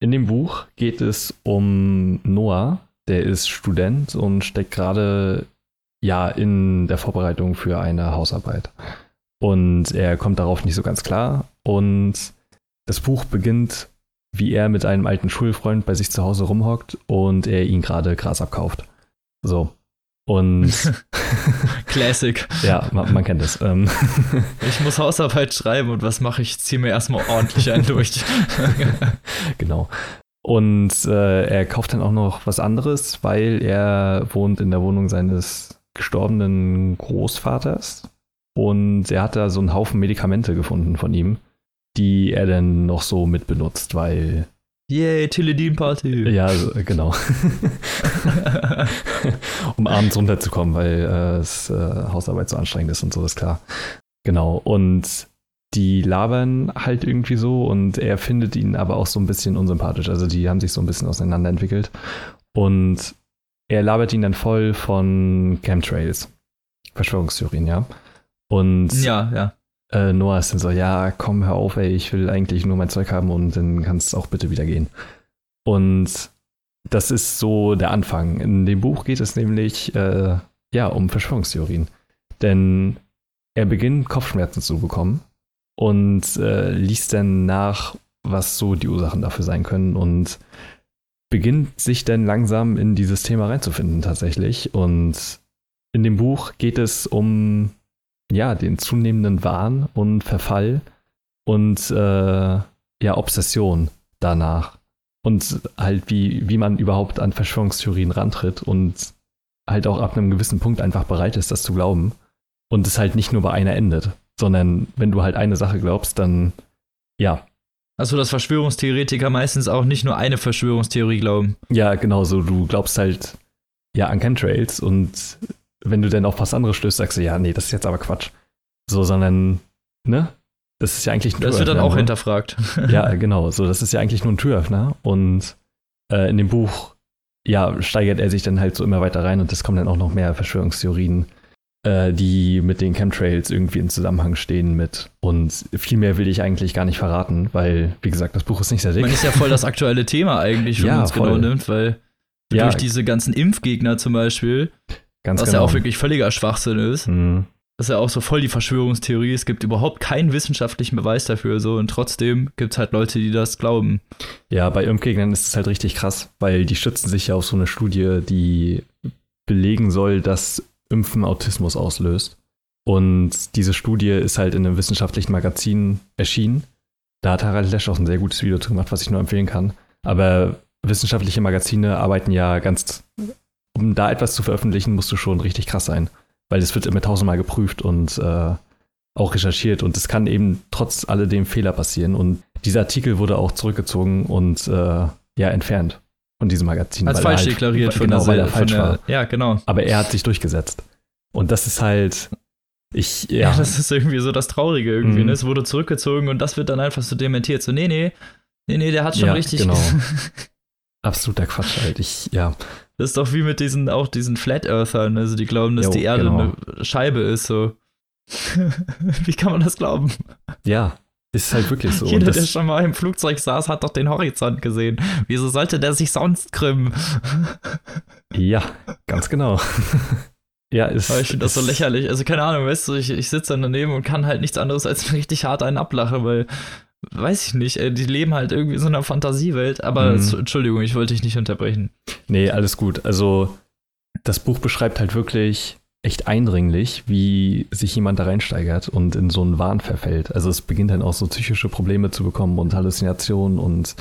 in dem Buch geht es um Noah, der ist Student und steckt gerade ja in der Vorbereitung für eine Hausarbeit. Und er kommt darauf nicht so ganz klar. Und das Buch beginnt, wie er mit einem alten Schulfreund bei sich zu Hause rumhockt und er ihn gerade Gras abkauft. So. Und *laughs* Classic. ja, man, man kennt es. Ähm. ich muss Hausarbeit schreiben und was mache ich? Ich ziehe mir erstmal ordentlich einen durch. *laughs* genau. Und äh, er kauft dann auch noch was anderes, weil er wohnt in der Wohnung seines gestorbenen Großvaters. Und er hat da so einen Haufen Medikamente gefunden von ihm, die er dann noch so mitbenutzt, weil. Yay, Teledin-Party. Ja, genau. *laughs* um abends runterzukommen, weil äh, das äh, Hausarbeit so anstrengend ist und so, ist klar. Genau. Und die labern halt irgendwie so und er findet ihn aber auch so ein bisschen unsympathisch. Also die haben sich so ein bisschen auseinanderentwickelt. Und er labert ihn dann voll von Chemtrails. Verschwörungstheorien, ja. Und ja, ja. Äh, Noah ist dann so, ja, komm, hör auf, ey, ich will eigentlich nur mein Zeug haben und dann kannst auch bitte wieder gehen. Und das ist so der Anfang. In dem Buch geht es nämlich, äh, ja, um Verschwörungstheorien. Denn er beginnt Kopfschmerzen zu bekommen und äh, liest dann nach, was so die Ursachen dafür sein können und beginnt sich dann langsam in dieses Thema reinzufinden tatsächlich. Und in dem Buch geht es um ja den zunehmenden Wahn und Verfall und äh, ja Obsession danach und halt wie wie man überhaupt an Verschwörungstheorien rantritt und halt auch ab einem gewissen Punkt einfach bereit ist, das zu glauben und es halt nicht nur bei einer endet sondern wenn du halt eine Sache glaubst, dann ja. Also, dass Verschwörungstheoretiker meistens auch nicht nur eine Verschwörungstheorie glauben. Ja, genau so. Du glaubst halt ja an Chemtrails und wenn du dann auf was anderes stößt, sagst du, ja, nee, das ist jetzt aber Quatsch. So, sondern, ne? Das ist ja eigentlich ein Das wird dann auch ne? hinterfragt. *laughs* ja, *laughs* genau. So, das ist ja eigentlich nur ein Türöffner. Und äh, in dem Buch, ja, steigert er sich dann halt so immer weiter rein und es kommen dann auch noch mehr Verschwörungstheorien äh, die mit den Chemtrails irgendwie in Zusammenhang stehen mit. Und viel mehr will ich eigentlich gar nicht verraten, weil, wie gesagt, das Buch ist nicht sehr dick. Man ist ja voll das aktuelle Thema eigentlich, wenn *laughs* ja, man es genau nimmt, weil ja. durch diese ganzen Impfgegner zum Beispiel, Ganz was genau. ja auch wirklich völliger Schwachsinn ist, mhm. das ist ja auch so voll die Verschwörungstheorie. Es gibt überhaupt keinen wissenschaftlichen Beweis dafür so und trotzdem gibt es halt Leute, die das glauben. Ja, bei Impfgegnern ist es halt richtig krass, weil die stützen sich ja auf so eine Studie, die belegen soll, dass Impfen Autismus auslöst. Und diese Studie ist halt in einem wissenschaftlichen Magazin erschienen. Da hat Harald Lesch auch ein sehr gutes Video zu gemacht, was ich nur empfehlen kann. Aber wissenschaftliche Magazine arbeiten ja ganz, um da etwas zu veröffentlichen, musst du schon richtig krass sein. Weil es wird immer tausendmal geprüft und äh, auch recherchiert und es kann eben trotz alledem Fehler passieren. Und dieser Artikel wurde auch zurückgezogen und äh, ja entfernt von diesem Magazin. Als falsch halt, deklariert von genau, der weil er falsch der, war. Ja, genau. Aber er hat sich durchgesetzt. Und das ist halt. Ich, ja. ja das ist irgendwie so das Traurige irgendwie. Mhm. Ne? Es wurde zurückgezogen und das wird dann einfach so dementiert. So, nee, nee, nee, nee, der hat schon ja, richtig. Genau. *laughs* Absoluter Quatsch halt. Ich, ja. Das ist doch wie mit diesen, auch diesen Flat Earthern, also die glauben, dass jo, die Erde genau. eine Scheibe ist, so. *laughs* wie kann man das glauben? Ja, ist halt wirklich so. Jeder, der schon mal im Flugzeug saß, hat doch den Horizont gesehen. Wieso sollte der sich sonst krümmen? *laughs* ja, ganz genau. *laughs* ja, ist. Aber ich finde das so lächerlich. Also, keine Ahnung, weißt du, ich, ich sitze dann daneben und kann halt nichts anderes als richtig hart einen ablachen, weil, weiß ich nicht, die leben halt irgendwie in so einer Fantasiewelt. Aber, mhm. Entschuldigung, ich wollte dich nicht unterbrechen. Nee, alles gut. Also, das Buch beschreibt halt wirklich echt eindringlich, wie sich jemand da reinsteigert und in so einen Wahn verfällt. Also es beginnt dann auch so psychische Probleme zu bekommen und Halluzinationen und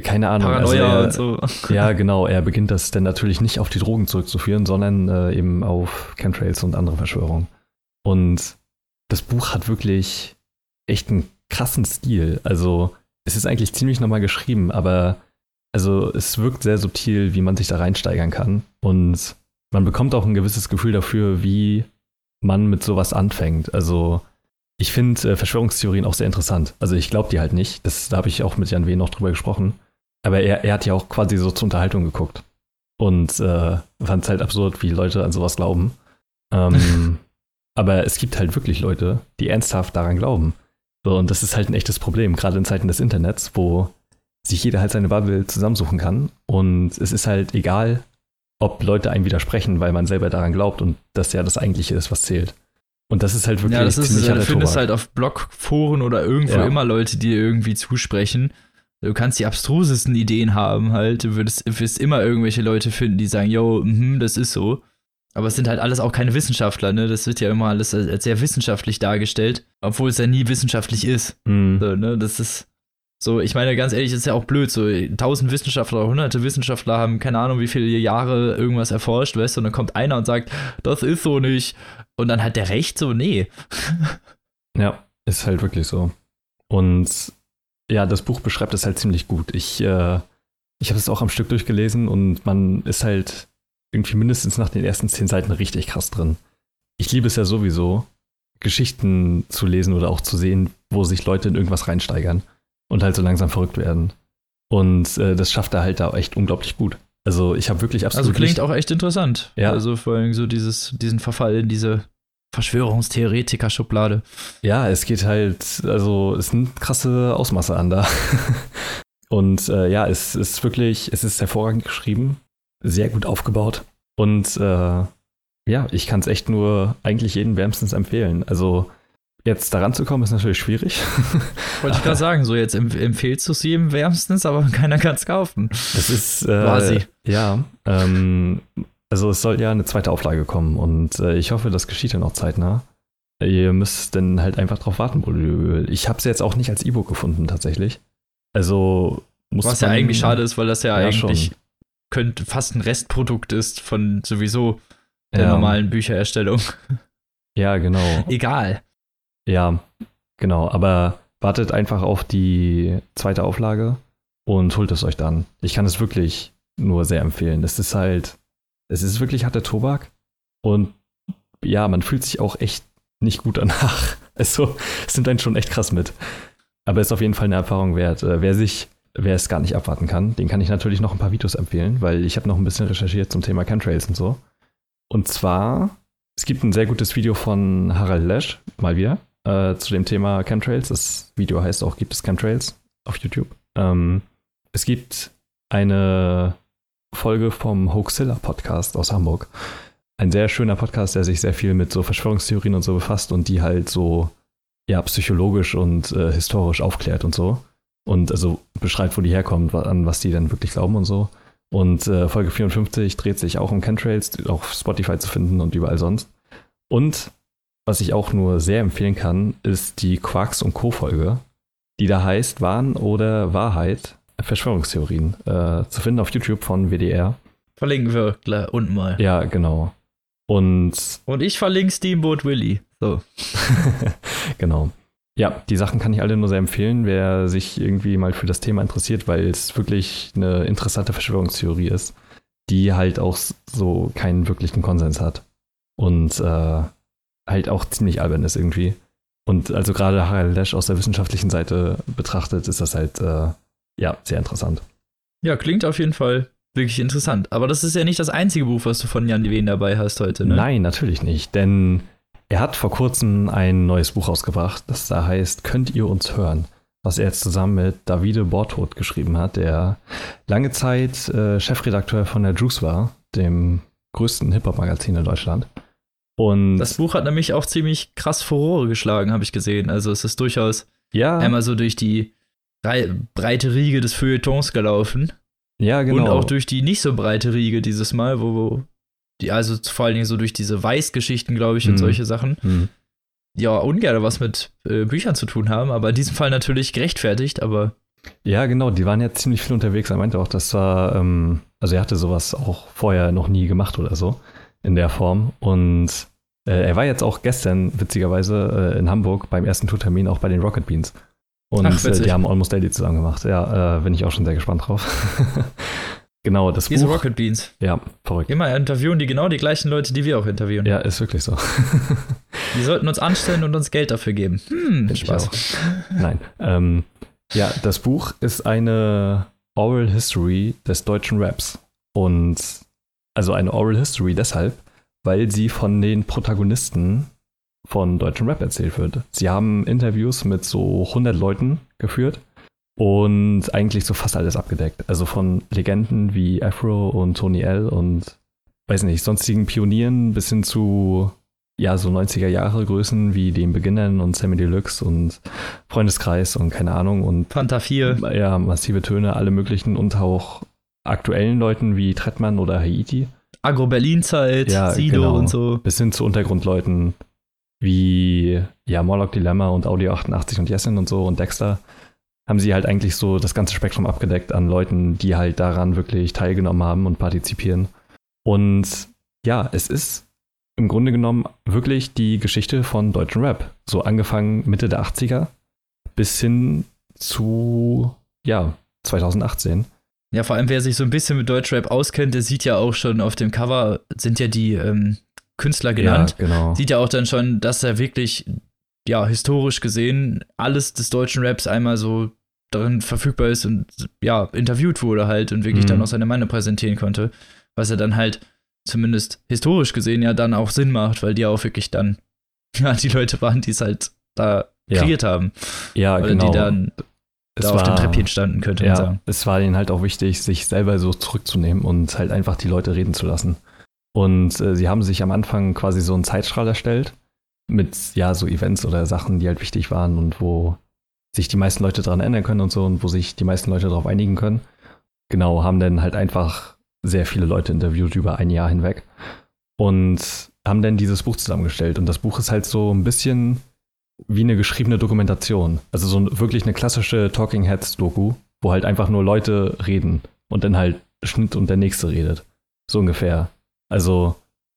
keine Ahnung. Paranoia also er, und so. Ja, *laughs* genau. Er beginnt das dann natürlich nicht auf die Drogen zurückzuführen, sondern äh, eben auf Chemtrails und andere Verschwörungen. Und das Buch hat wirklich echt einen krassen Stil. Also es ist eigentlich ziemlich nochmal geschrieben, aber also es wirkt sehr subtil, wie man sich da reinsteigern kann. Und man bekommt auch ein gewisses Gefühl dafür, wie man mit sowas anfängt. Also ich finde äh, Verschwörungstheorien auch sehr interessant. Also ich glaube die halt nicht. Das, da habe ich auch mit Jan W. noch drüber gesprochen. Aber er, er hat ja auch quasi so zur Unterhaltung geguckt. Und äh, fand es halt absurd, wie Leute an sowas glauben. Ähm, *laughs* aber es gibt halt wirklich Leute, die ernsthaft daran glauben. So, und das ist halt ein echtes Problem, gerade in Zeiten des Internets, wo sich jeder halt seine Bubble zusammensuchen kann. Und es ist halt egal, ob Leute einem widersprechen, weil man selber daran glaubt und das ja das Eigentliche ist, was zählt. Und das ist halt wirklich ja, das ist, Du findest halt auf Blogforen oder irgendwo ja. immer Leute, die dir irgendwie zusprechen. Du kannst die abstrusesten Ideen haben halt. Du würdest, wirst immer irgendwelche Leute finden, die sagen, yo, mh, das ist so. Aber es sind halt alles auch keine Wissenschaftler, ne? Das wird ja immer alles als sehr wissenschaftlich dargestellt, obwohl es ja nie wissenschaftlich ist. Mhm. So, ne? Das ist So, ich meine, ganz ehrlich, ist ja auch blöd. So, tausend Wissenschaftler hunderte Wissenschaftler haben keine Ahnung, wie viele Jahre irgendwas erforscht, weißt du, und dann kommt einer und sagt, das ist so nicht. Und dann hat der recht, so, nee. *laughs* Ja, ist halt wirklich so. Und ja, das Buch beschreibt es halt ziemlich gut. Ich, äh, ich habe es auch am Stück durchgelesen und man ist halt irgendwie mindestens nach den ersten zehn Seiten richtig krass drin. Ich liebe es ja sowieso, Geschichten zu lesen oder auch zu sehen, wo sich Leute in irgendwas reinsteigern und halt so langsam verrückt werden. Und äh, das schafft er halt da echt unglaublich gut. Also ich habe wirklich absolut. Also klingt auch echt interessant. Ja. Also vor allem so dieses, diesen Verfall in diese Verschwörungstheoretiker-Schublade. Ja, es geht halt, also es sind krasse Ausmaße an da. *laughs* Und äh, ja, es ist wirklich, es ist hervorragend geschrieben, sehr gut aufgebaut. Und äh, ja, ich kann es echt nur eigentlich jedem wärmstens empfehlen. Also jetzt daran zu kommen, ist natürlich schwierig. Wollte ich gerade *laughs* sagen, so jetzt empf empfehlst du es jedem wärmstens, aber *laughs* keiner kann es kaufen. Das ist äh, Quasi. Ja, ähm, also es soll ja eine zweite Auflage kommen und äh, ich hoffe, das geschieht dann auch zeitnah. Ihr müsst dann halt einfach drauf warten. Ich habe es jetzt auch nicht als E-Book gefunden tatsächlich. Also muss Was ja eigentlich schade ist, weil das ja, Ja, eigentlich schon. Könnte fast ein Restprodukt ist von sowieso der Ja. normalen Büchererstellung. *laughs* Ja, genau. Egal. Ja, genau. Aber wartet einfach auf die zweite Auflage und holt es euch dann. Ich kann es wirklich nur sehr empfehlen. Es ist halt, es ist wirklich harter Tobak und ja, man fühlt sich auch echt nicht gut danach. *laughs* Also, es nimmt einen schon echt krass mit. Aber ist auf jeden Fall eine Erfahrung wert. Äh, Wer sich, wer es gar nicht abwarten kann, den kann ich natürlich noch ein paar Videos empfehlen, weil ich habe noch ein bisschen recherchiert zum Thema Chemtrails und so. Und zwar, es gibt ein sehr gutes Video von Harald Lesch, mal wieder, äh, zu dem Thema Chemtrails. Das Video heißt auch, gibt es Chemtrails auf YouTube. Ähm, es gibt eine Folge vom Hoaxilla Podcast aus Hamburg. Ein sehr schöner Podcast, der sich sehr viel mit so Verschwörungstheorien und so befasst und die halt so ja psychologisch und äh, historisch aufklärt und so. Und also beschreibt, wo die herkommen, an was die dann wirklich glauben und so. Und äh, Folge 54 dreht sich auch um Chemtrails, auf Spotify zu finden und überall sonst. Und was ich auch nur sehr empfehlen kann, ist die Quarks und Co. Folge, die da heißt Wahn oder Wahrheit, Verschwörungstheorien, äh, zu finden auf YouTube von WDR. Verlinken wir gleich unten mal. Ja, genau. Und Und ich verlinke Steamboat Willy. So. *laughs* genau. Ja, die Sachen kann ich alle nur sehr empfehlen, wer sich irgendwie mal für das Thema interessiert, weil es wirklich eine interessante Verschwörungstheorie ist, die halt auch so keinen wirklichen Konsens hat. Und äh, halt auch ziemlich albern ist irgendwie. Und also gerade Harald Lesch aus der wissenschaftlichen Seite betrachtet, ist das halt äh, ja sehr interessant. Ja, klingt auf jeden Fall wirklich interessant. Aber das ist ja nicht das einzige Buch, was du von Jan Wien dabei hast heute, ne? Nein, natürlich nicht, denn er hat vor kurzem ein neues Buch rausgebracht, das da heißt Könnt ihr uns hören? Was er jetzt zusammen mit Davide Bortoth geschrieben hat, der lange Zeit äh, Chefredakteur von der Juice war, dem größten Hip-Hop-Magazin in Deutschland. Und Das Buch hat nämlich auch ziemlich krass Furore geschlagen, habe ich gesehen. Also es ist durchaus ja, einmal so durch die brei- breite Riege des Feuilletons gelaufen ja, genau. und auch durch die nicht so breite Riege dieses Mal, wo, wo die, also vor allen Dingen so durch diese Weißgeschichten, glaube ich, und Mhm. solche Sachen, Hm. ja, ungern was mit äh, Büchern zu tun haben, aber in diesem Fall natürlich gerechtfertigt, aber Ja, genau, die waren ja ziemlich viel unterwegs. Er meinte auch, das war, ähm, also er hatte sowas auch vorher noch nie gemacht oder so in der Form. Und äh, er war jetzt auch gestern, witzigerweise, äh, in Hamburg beim ersten Tourtermin auch bei den Rocket Beans. Und Ach, äh, die haben Almost Daily zusammen gemacht. Ja, äh, bin ich auch schon sehr gespannt drauf. *laughs* genau, das diese Buch. Rocket Beans. Ja, verrückt. Immer interviewen die genau die gleichen Leute, die wir auch interviewen. Ja, ist wirklich so. *laughs* Die sollten uns anstellen und uns Geld dafür geben. Hm, Ich Spaß. Nein. Ähm, ja, das Buch ist eine Oral History des deutschen Raps. Und also eine Oral History deshalb, weil sie von den Protagonisten von deutschem Rap erzählt wird. Sie haben Interviews mit so 100 Leuten geführt und eigentlich so fast alles abgedeckt. Also von Legenden wie Afro und Tony L und weiß nicht, sonstigen Pionieren bis hin zu ja, so 90er Jahre Größen wie den Beginnern und Sammy Deluxe und Freundeskreis und keine Ahnung und Fanta 4. ja, massive Töne, alle möglichen und auch aktuellen Leuten wie Trettmann oder Haiti, Agro-Berlin-Zeit, Ja, Sido genau. und so. bis hin zu Untergrundleuten wie ja, Morlock Dilemma und Audio 88 und Jessin und so und Dexter haben sie halt eigentlich so das ganze Spektrum abgedeckt an Leuten, die halt daran wirklich teilgenommen haben und partizipieren. Und ja, es ist im Grunde genommen wirklich die Geschichte von deutschen Rap. So angefangen Mitte der 80er bis hin zu, ja, 2018. Ja, vor allem wer sich so ein bisschen mit Deutschrap auskennt, der sieht ja auch schon auf dem Cover, sind ja die ähm, Künstler genannt. Ja, genau. Sieht ja auch dann schon, dass er wirklich, ja, historisch gesehen, alles des deutschen Raps einmal so darin verfügbar ist und ja, interviewt wurde halt und wirklich Mhm. dann auch seine Meinung präsentieren konnte. Was er dann halt zumindest historisch gesehen ja dann auch Sinn macht, weil die auch wirklich dann, *laughs* ja, die Leute waren, die es halt da Ja. kreiert haben. Ja, Oder genau. die dann es da auf dem Treppchen standen, könnte man ja, sagen. es war ihnen halt auch wichtig, sich selber so zurückzunehmen und halt einfach die Leute reden zu lassen. Und äh, sie haben sich am Anfang quasi so einen Zeitstrahl erstellt mit ja so Events oder Sachen, die halt wichtig waren und wo sich die meisten Leute daran erinnern können und so und wo sich die meisten Leute darauf einigen können. Genau, haben dann halt einfach sehr viele Leute interviewt über ein Jahr hinweg und haben dann dieses Buch zusammengestellt. Und das Buch ist halt so ein bisschen wie eine geschriebene Dokumentation. Also so wirklich eine klassische Talking Heads Doku, wo halt einfach nur Leute reden und dann halt Schnitt und der nächste redet. So ungefähr. Also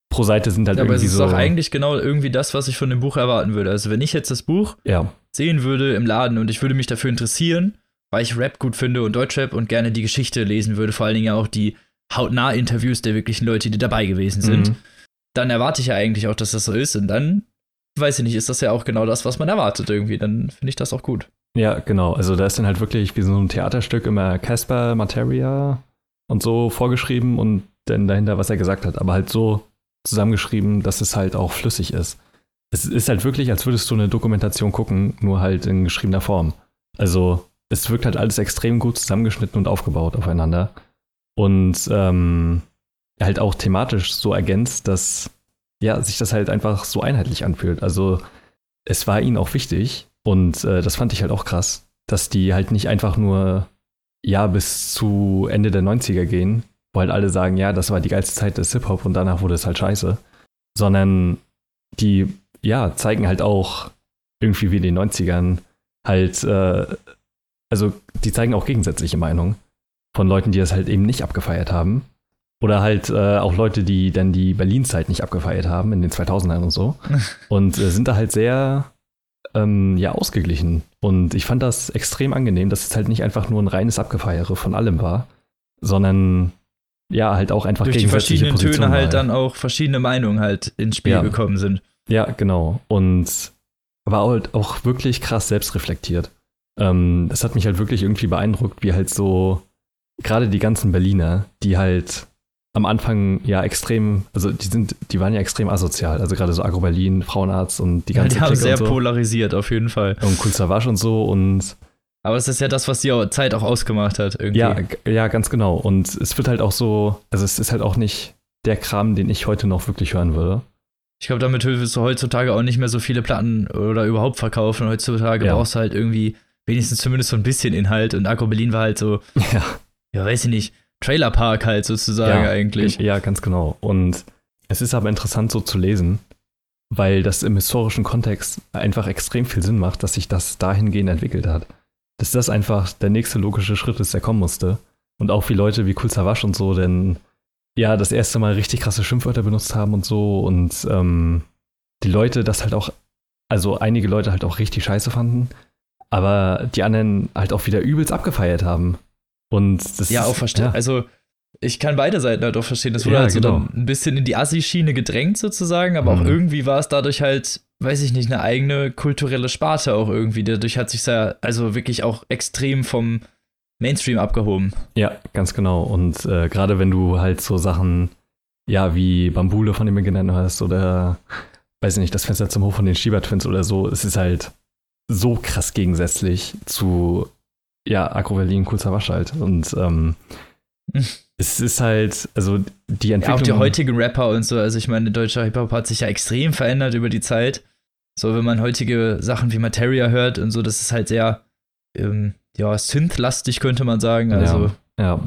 pro Seite sind halt Ja, aber es irgendwie ist so. doch eigentlich genau irgendwie das, was ich von dem Buch erwarten würde. Also wenn ich jetzt das Buch ja, sehen würde im Laden und ich würde mich dafür interessieren, weil ich Rap gut finde und Deutschrap und gerne die Geschichte lesen würde, vor allen Dingen ja auch die hautnah Interviews der wirklichen Leute, die dabei gewesen sind, Mhm. dann erwarte ich ja eigentlich auch, dass das so ist und dann, weiß ich nicht, ist das ja auch genau das, was man erwartet irgendwie. Dann finde ich das auch gut. Ja, genau. Also da ist dann halt wirklich wie so ein Theaterstück immer Casper, Materia und so vorgeschrieben und dann dahinter, was er gesagt hat. Aber halt so zusammengeschrieben, dass es halt auch flüssig ist. Es ist halt wirklich, als würdest du eine Dokumentation gucken, nur halt in geschriebener Form. Also es wirkt halt alles extrem gut zusammengeschnitten und aufgebaut aufeinander. Und ähm, halt auch thematisch so ergänzt, dass ja, sich das halt einfach so einheitlich anfühlt. Also es war ihnen auch wichtig, und äh, das fand ich halt auch krass, dass die halt nicht einfach nur ja bis zu Ende der 90er gehen, wo halt alle sagen, ja, das war die geilste Zeit des Hip-Hop und danach wurde es halt scheiße, sondern die ja zeigen halt auch irgendwie wie in den 90ern halt, äh, also die zeigen auch gegensätzliche Meinungen von Leuten, die das halt eben nicht abgefeiert haben. Oder halt äh, auch Leute, die dann die Berlin-Zeit nicht abgefeiert haben in den 2000ern und so. *laughs* Und äh, sind da halt sehr ähm, ja, ausgeglichen. Und ich fand das extrem angenehm, dass es halt nicht einfach nur ein reines Abgefeiere von allem war, sondern ja, halt auch einfach Durch die verschiedenen Töne Positionen halt war. dann auch verschiedene Meinungen halt ins Spiel Ja. gekommen sind. Ja, genau. Und war halt auch wirklich krass selbstreflektiert. Ähm, das hat mich halt wirklich irgendwie beeindruckt, wie halt so, gerade die ganzen Berliner, die halt am Anfang ja extrem, also die sind, die waren ja extrem asozial. Also gerade so Agro Berlin, Frauenarzt und die Ja, ganze die haben sehr so. polarisiert, auf jeden Fall. Und Savage und so und Aber es ist ja das, was die auch- Zeit auch ausgemacht hat, irgendwie. Ja, ja, ganz genau. Und es wird halt auch so, also es ist halt auch nicht der Kram, den ich heute noch wirklich hören würde. Ich glaube, damit willst du heutzutage auch nicht mehr so viele Platten oder überhaupt verkaufen. Heutzutage Ja. brauchst du halt irgendwie wenigstens zumindest so ein bisschen Inhalt. Und Agro Berlin war halt so, *laughs* Ja, ja, weiß ich nicht, Trailerpark halt sozusagen ja, eigentlich. Ja, ganz genau. Und es ist aber interessant so zu lesen, weil das im historischen Kontext einfach extrem viel Sinn macht, dass sich das dahingehend entwickelt hat. Dass das einfach der nächste logische Schritt ist, der kommen musste. Und auch wie Leute wie Kul Savas und so, denn ja, das erste Mal richtig krasse Schimpfwörter benutzt haben und so und ähm, die Leute das halt auch, also einige Leute halt auch richtig scheiße fanden, aber die anderen halt auch wieder übelst abgefeiert haben. Und das Ja, auch verstehen. ja. Also, ich kann beide Seiten halt auch verstehen. Das wurde Ja, halt so genau. dann ein bisschen in die Assi-Schiene gedrängt sozusagen, aber auch Mhm. irgendwie war es dadurch halt, weiß ich nicht, eine eigene kulturelle Sparte auch irgendwie. Dadurch hat sich ja also wirklich auch extrem vom Mainstream abgehoben. Ja, ganz genau. Und äh, gerade wenn du halt so Sachen, ja, wie Bambule, von dem genannt hast, oder weiß ich nicht, das Fenster zum Hof von den Schiebertwins oder so, es ist halt so krass gegensätzlich zu, ja, Agro Berlin, kurzer Wasch halt. Und ähm, *laughs* es ist halt, also die Ja, Entwicklung. auch die heutigen Rapper und so. Also ich meine, deutscher Hip-Hop hat sich ja extrem verändert über die Zeit. So, wenn man heutige Sachen wie Materia hört und so, das ist halt sehr, ähm, ja, synth-lastig, könnte man sagen. Ja. Also ja,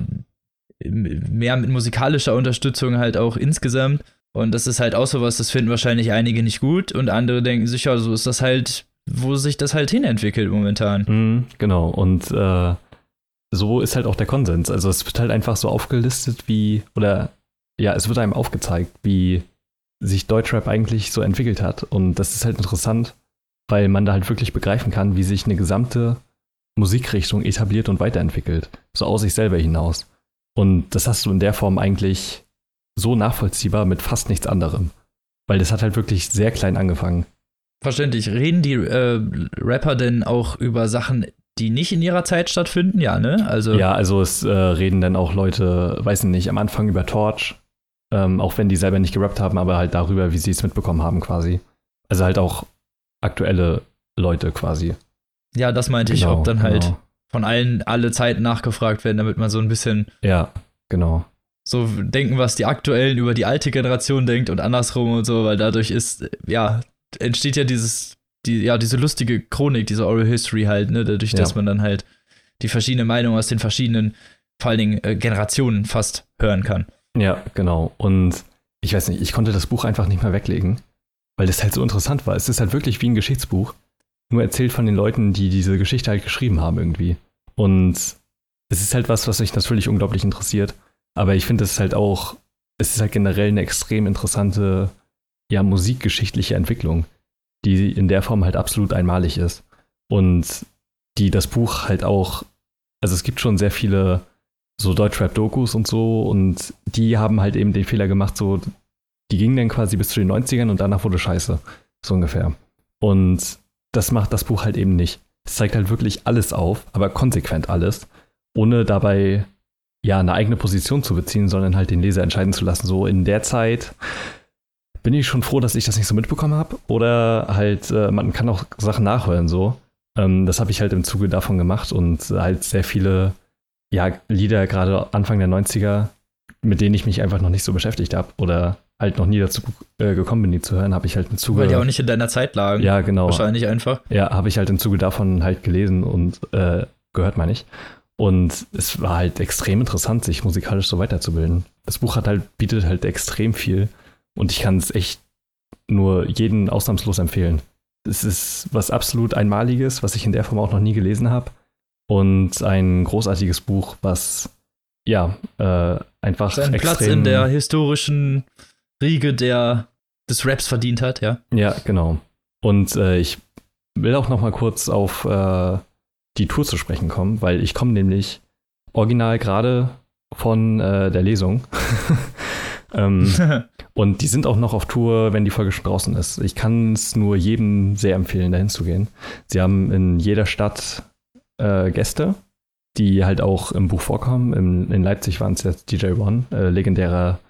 mehr mit musikalischer Unterstützung halt auch insgesamt. Und das ist halt auch sowas, das finden wahrscheinlich einige nicht gut und andere denken sich, ja, so ist das halt wo sich das halt hinentwickelt momentan. Mhm, genau. Und äh, so ist halt auch der Konsens. Also es wird halt einfach so aufgelistet, wie, oder ja, es wird einem aufgezeigt, wie sich Deutschrap eigentlich so entwickelt hat. Und das ist halt interessant, weil man da halt wirklich begreifen kann, wie sich eine gesamte Musikrichtung etabliert und weiterentwickelt. So aus sich selber hinaus. Und das hast du in der Form eigentlich so nachvollziehbar mit fast nichts anderem. Weil das hat halt wirklich sehr klein angefangen. Verständlich. Reden die äh, Rapper denn auch über Sachen, die nicht in ihrer Zeit stattfinden? Ja, ne? Also ja, also es äh, reden dann auch Leute, weiß nicht, am Anfang über Torch, ähm, auch wenn die selber nicht gerappt haben, aber halt darüber, wie sie es mitbekommen haben quasi. Also halt auch aktuelle Leute quasi. Ja, das meinte genau, ich, ob dann halt genau. von allen alle Zeiten nachgefragt werden, damit man so ein bisschen. Ja, genau. So denken, was die Aktuellen über die alte Generation denkt und andersrum und so, weil dadurch ist, ja, entsteht ja dieses, die, ja, diese lustige Chronik, diese Oral History halt, ne, dadurch, ja. dass man dann halt die verschiedenen Meinungen aus den verschiedenen, vor allen Dingen äh, Generationen fast hören kann. Ja, genau. Und ich weiß nicht, ich konnte das Buch einfach nicht mehr weglegen, weil das halt so interessant war. Es ist halt wirklich wie ein Geschichtsbuch, nur erzählt von den Leuten, die diese Geschichte halt geschrieben haben irgendwie. Und es ist halt was, was mich natürlich unglaublich interessiert. Aber ich finde es halt auch, es ist halt generell eine extrem interessante ja, musikgeschichtliche Entwicklung, die in der Form halt absolut einmalig ist. Und die das Buch halt auch, also es gibt schon sehr viele so Deutschrap-Dokus und so und die haben halt eben den Fehler gemacht, so, die gingen dann quasi bis zu den 90ern und danach wurde scheiße. So ungefähr. Und das macht das Buch halt eben nicht. Es zeigt halt wirklich alles auf, aber konsequent alles, ohne dabei ja eine eigene Position zu beziehen, sondern halt den Leser entscheiden zu lassen. So in der Zeit bin ich schon froh, dass ich das nicht so mitbekommen habe. Oder halt, äh, man kann auch Sachen nachhören so. Ähm, das habe ich halt im Zuge davon gemacht und halt sehr viele ja, Lieder, gerade Anfang der 90er, mit denen ich mich einfach noch nicht so beschäftigt habe oder halt noch nie dazu äh, gekommen bin, die zu hören, habe ich halt im Zuge. Weil die auch nicht in deiner Zeit lagen. Ja, genau. Wahrscheinlich einfach. Ja, habe ich halt im Zuge davon halt gelesen und äh, gehört, meine ich. Und es war halt extrem interessant, sich musikalisch so weiterzubilden. Das Buch hat halt, bietet halt extrem viel und ich kann es echt nur jeden ausnahmslos empfehlen. Es ist was absolut Einmaliges, was ich in der Form auch noch nie gelesen habe. Und ein großartiges Buch, was ja äh, einfach seinen Platz in der historischen Riege der, des Raps verdient hat, ja. Ja, genau. Und äh, ich will auch noch mal kurz auf äh, die Tour zu sprechen kommen, weil ich komme nämlich original gerade von äh, der Lesung. *laughs* ähm, *laughs* Und die sind auch noch auf Tour, wenn die Folge schon draußen ist. Ich kann es nur jedem sehr empfehlen, dahin zu gehen. Sie haben in jeder Stadt äh, Gäste, die halt auch im Buch vorkommen. In, in Leipzig waren es jetzt DJ One, äh, legendärer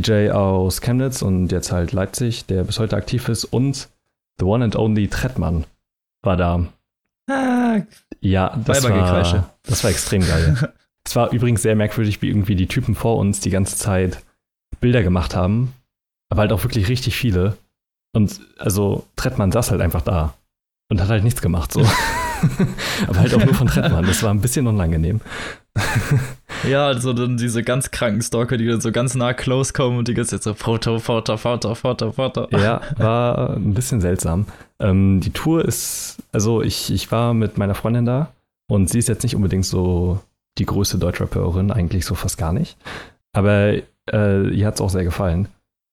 DJ aus Chemnitz und jetzt halt Leipzig, der bis heute aktiv ist. Und The One and Only Trettmann war da. Ah, ja, das war, das war extrem geil. *laughs* es war übrigens sehr merkwürdig, wie irgendwie die Typen vor uns die ganze Zeit Bilder gemacht haben aber halt auch wirklich richtig viele. Und also Trettmann saß halt einfach da und hat halt nichts gemacht so. *laughs* *laughs* aber halt auch nur von Trettmann. Das war ein bisschen unangenehm. Ja, also dann diese ganz kranken Stalker, die dann so ganz nah close kommen und die ganze Zeit so Foto, Foto, Foto, Foto, Foto. Ja, *laughs* war ein bisschen seltsam. Ähm, die Tour ist, also ich, ich war mit meiner Freundin da und sie ist jetzt nicht unbedingt so die größte Deutschrapperin, eigentlich so fast gar nicht. Aber äh, ihr hat es auch sehr gefallen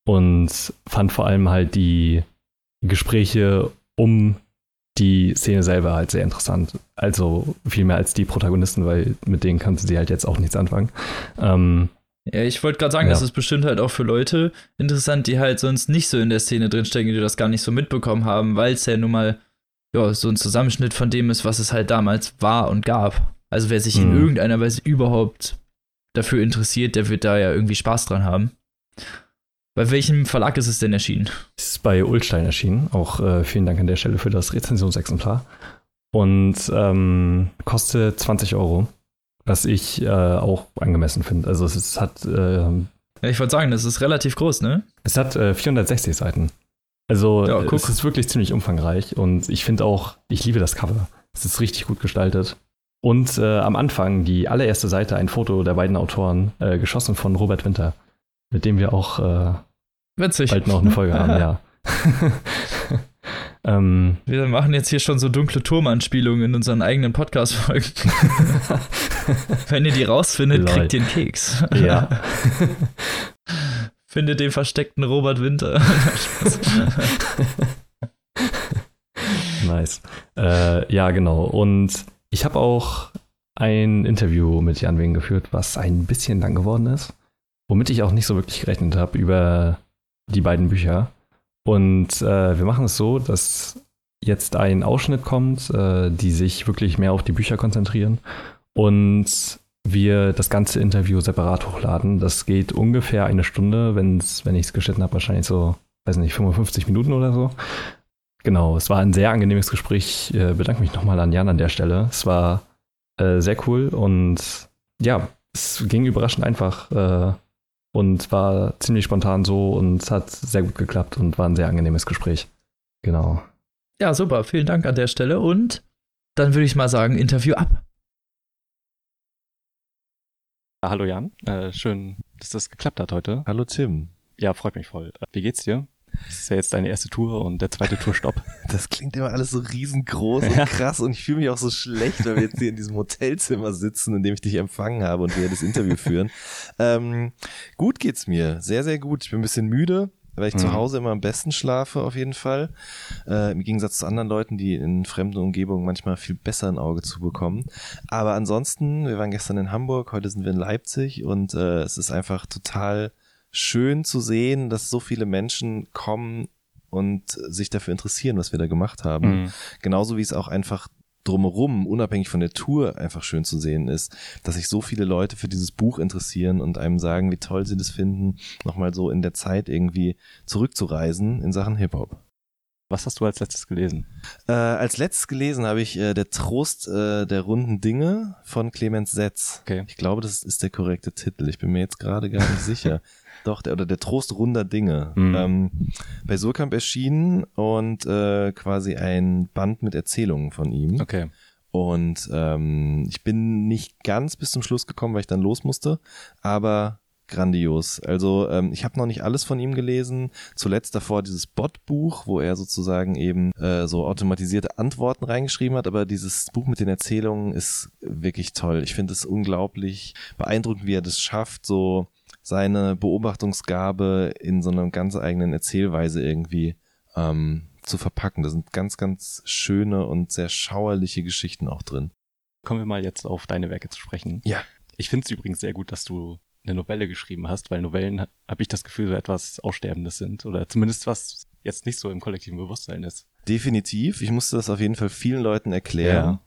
und fand vor allem halt die Gespräche um die Szene selber halt sehr interessant. Also viel mehr als die Protagonisten, weil mit denen kannte sie halt jetzt auch nichts anfangen. Ähm, ja, ich wollte gerade sagen, ja. das ist bestimmt halt auch für Leute interessant, die halt sonst nicht so in der Szene drinstecken, die das gar nicht so mitbekommen haben, weil es ja nun mal ja, so ein Zusammenschnitt von dem ist, was es halt damals war und gab. Also wer sich mhm. in irgendeiner Weise überhaupt dafür interessiert, der wird da ja irgendwie Spaß dran haben. Bei welchem Verlag ist es denn erschienen? Es ist bei Ulstein erschienen. Auch äh, vielen Dank an der Stelle für das Rezensionsexemplar. Und ähm, kostet 20 Euro, was ich äh, auch angemessen finde. Also es, es hat. Äh, ja, ich wollte sagen, das ist relativ groß, ne? Es hat 460 äh, Seiten. Also ja, es ist wirklich ziemlich umfangreich und ich finde auch, ich liebe das Cover. Es ist richtig gut gestaltet. Und äh, am Anfang die allererste Seite ein Foto der beiden Autoren, äh, geschossen von Robert Winter mit dem wir auch äh, Witzig. bald noch eine Folge haben, ja. *laughs* Ähm, Wir machen jetzt hier schon so dunkle Turmanspielungen in unseren eigenen Podcast-Folgen. *laughs* Wenn ihr die rausfindet, Lol. kriegt ihr einen Keks. ja. *laughs* Findet den versteckten Robert Winter. Nice. Äh, ja, genau. Und ich habe auch ein Interview mit Jan Wing geführt, was ein bisschen lang geworden ist, womit ich auch nicht so wirklich gerechnet habe über die beiden Bücher. Und äh, wir machen es so, dass jetzt ein Ausschnitt kommt, äh, die sich wirklich mehr auf die Bücher konzentrieren und wir das ganze Interview separat hochladen. Das geht ungefähr eine Stunde, wenn's, wenn ich es geschnitten habe, wahrscheinlich so, weiß nicht, 55 Minuten oder so. Genau, es war ein sehr angenehmes Gespräch. Ich äh, bedanke mich nochmal an Jan an der Stelle. Es war äh, sehr cool und ja, es ging überraschend einfach äh, und war ziemlich spontan so und es hat sehr gut geklappt und war ein sehr angenehmes Gespräch. Genau. Ja, super. Vielen Dank an der Stelle. Und dann würde ich mal sagen, Interview ab. Hallo Jan, äh, schön, dass das geklappt hat heute. Hallo Tim. Ja, freut mich voll. Wie geht's dir? Das ist ja jetzt deine erste Tour und der zweite Tourstopp. *laughs* Das klingt immer alles so riesengroß und Ja. krass und ich fühle mich auch so schlecht, weil wir jetzt hier in diesem Hotelzimmer sitzen, in dem ich dich empfangen habe und wir das Interview führen. Ähm, gut geht's mir, sehr, sehr gut. Ich bin ein bisschen müde, weil ich zu Mhm. Hause immer am besten schlafe, auf jeden Fall. Äh, Im Gegensatz zu anderen Leuten, die in fremden Umgebungen manchmal viel besser ein Auge zu bekommen. Aber ansonsten, wir waren gestern in Hamburg, heute sind wir in Leipzig und äh, es ist einfach total schön zu sehen, dass so viele Menschen kommen und sich dafür interessieren, was wir da gemacht haben. Mhm. Genauso wie es auch einfach drumherum, unabhängig von der Tour, einfach schön zu sehen ist, dass sich so viele Leute für dieses Buch interessieren und einem sagen, wie toll sie das finden, nochmal so in der Zeit irgendwie zurückzureisen in Sachen Hip-Hop. Was hast du als letztes gelesen? Äh, als letztes gelesen habe ich äh, Der Trost äh, der runden Dinge von Clemens Setz. Okay. Ich glaube, das ist der korrekte Titel. Ich bin mir jetzt gerade gar nicht sicher. *laughs* Doch, der, oder der Trost runder Dinge. Mhm. Ähm, bei Surkamp erschienen und äh, quasi ein Band mit Erzählungen von ihm. Okay. Und ähm, ich bin nicht ganz bis zum Schluss gekommen, weil ich dann los musste, aber grandios. Also ähm, ich habe noch nicht alles von ihm gelesen. Zuletzt davor dieses Bot-Buch, wo er sozusagen eben äh, so automatisierte Antworten reingeschrieben hat, aber dieses Buch mit den Erzählungen ist wirklich toll. Ich finde es unglaublich beeindruckend, wie er das schafft, so seine Beobachtungsgabe in so einer ganz eigenen Erzählweise irgendwie ähm, zu verpacken. Da sind ganz, ganz schöne und sehr schauerliche Geschichten auch drin. Kommen wir mal jetzt auf deine Werke zu sprechen. Ja. Ich finde es übrigens sehr gut, dass du eine Novelle geschrieben hast, weil Novellen, habe ich das Gefühl, so etwas Aussterbendes sind. Oder zumindest was jetzt nicht so im kollektiven Bewusstsein ist. Definitiv. Ich musste das auf jeden Fall vielen Leuten erklären. Ja.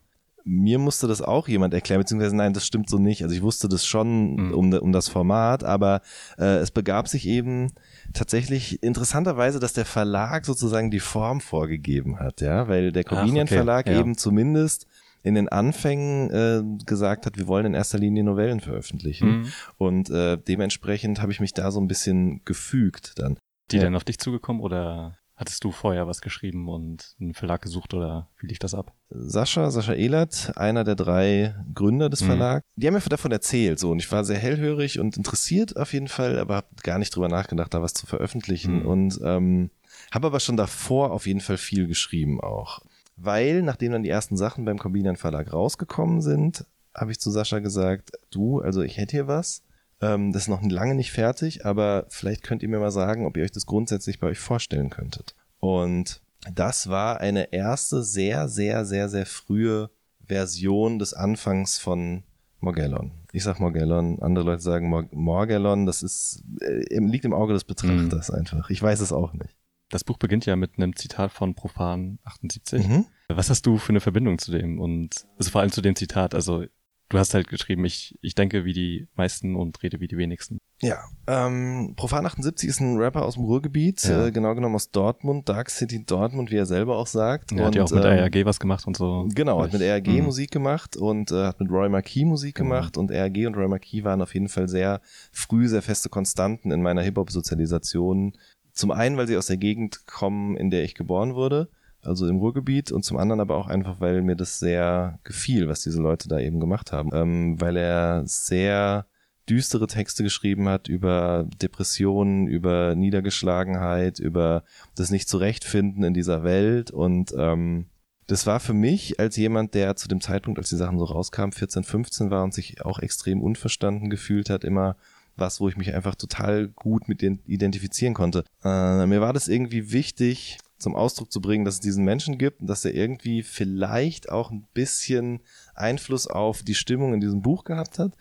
Mir musste das auch jemand erklären, beziehungsweise nein, das stimmt so nicht. Also ich wusste das schon Mhm. um, um das Format, aber äh, es begab sich eben tatsächlich interessanterweise, dass der Verlag sozusagen die Form vorgegeben hat, ja, weil der Convenient okay, Verlag ja. eben zumindest in den Anfängen äh, gesagt hat, wir wollen in erster Linie Novellen veröffentlichen. Mhm. Und äh, dementsprechend habe ich mich da so ein bisschen gefügt dann. Die Ja. dann auf dich zugekommen oder hattest du vorher was geschrieben und einen Verlag gesucht oder wie lief das ab? Sascha, Sascha Ehlert, einer der drei Gründer des Mhm. Verlags, die haben mir davon erzählt so und ich war sehr hellhörig und interessiert auf jeden Fall, aber habe gar nicht drüber nachgedacht, da was zu veröffentlichen Mhm. und ähm, habe aber schon davor auf jeden Fall viel geschrieben auch. Weil, nachdem dann die ersten Sachen beim Combinian Verlag rausgekommen sind, habe ich zu Sascha gesagt, du, also ich hätte hier was, ähm, das ist noch lange nicht fertig, aber vielleicht könnt ihr mir mal sagen, ob ihr euch das grundsätzlich bei euch vorstellen könntet. Und das war eine erste sehr, sehr, sehr, sehr frühe Version des Anfangs von Morgellon. Ich sag Morgellon, andere Leute sagen Mor Morgellon, das ist, äh, liegt im Auge des Betrachters einfach. Ich weiß es auch nicht. Das Buch beginnt ja mit einem Zitat von Profan 78. Mhm. Was hast du für eine Verbindung zu dem? Und also vor allem zu dem Zitat, also du hast halt geschrieben, ich, ich denke wie die meisten und rede wie die wenigsten. Ja, ähm, Profan 78 ist ein Rapper aus dem Ruhrgebiet, Ja. äh, genau genommen aus Dortmund, Dark City Dortmund, wie er selber auch sagt. Er hat ja auch mit ähm, ARG was gemacht und so. Genau, hat mit RG Mhm. Musik gemacht und äh, hat mit Roy Marquis Musik Genau. gemacht und RG und Roy Marquis waren auf jeden Fall sehr früh sehr feste Konstanten in meiner Hip-Hop-Sozialisation. Zum einen, weil sie aus der Gegend kommen, in der ich geboren wurde, also im Ruhrgebiet und zum anderen aber auch einfach, weil mir das sehr gefiel, was diese Leute da eben gemacht haben, ähm, weil er sehr düstere Texte geschrieben hat über Depressionen, über Niedergeschlagenheit, über das nicht zurechtfinden in dieser Welt und ähm, das war für mich als jemand, der zu dem Zeitpunkt, als die Sachen so rauskamen, 14, 15 war und sich auch extrem unverstanden gefühlt hat, immer was, wo ich mich einfach total gut mit identifizieren konnte. Äh, mir war das irgendwie wichtig, zum Ausdruck zu bringen, dass es diesen Menschen gibt und dass er irgendwie vielleicht auch ein bisschen Einfluss auf die Stimmung in diesem Buch gehabt hat.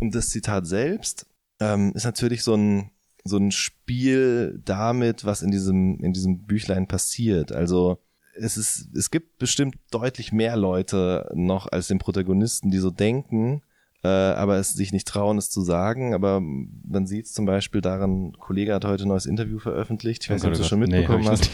Und das Zitat selbst ähm, ist natürlich so ein, so ein Spiel damit, was in diesem, in diesem Büchlein passiert. Also es ist, es gibt bestimmt deutlich mehr Leute noch als den Protagonisten, die so denken, äh, aber es sich nicht trauen, es zu sagen. Aber man sieht es zum Beispiel daran, ein Kollege hat heute ein neues Interview veröffentlicht. Ich weiß nicht, ob du es schon mitbekommen nee, hast.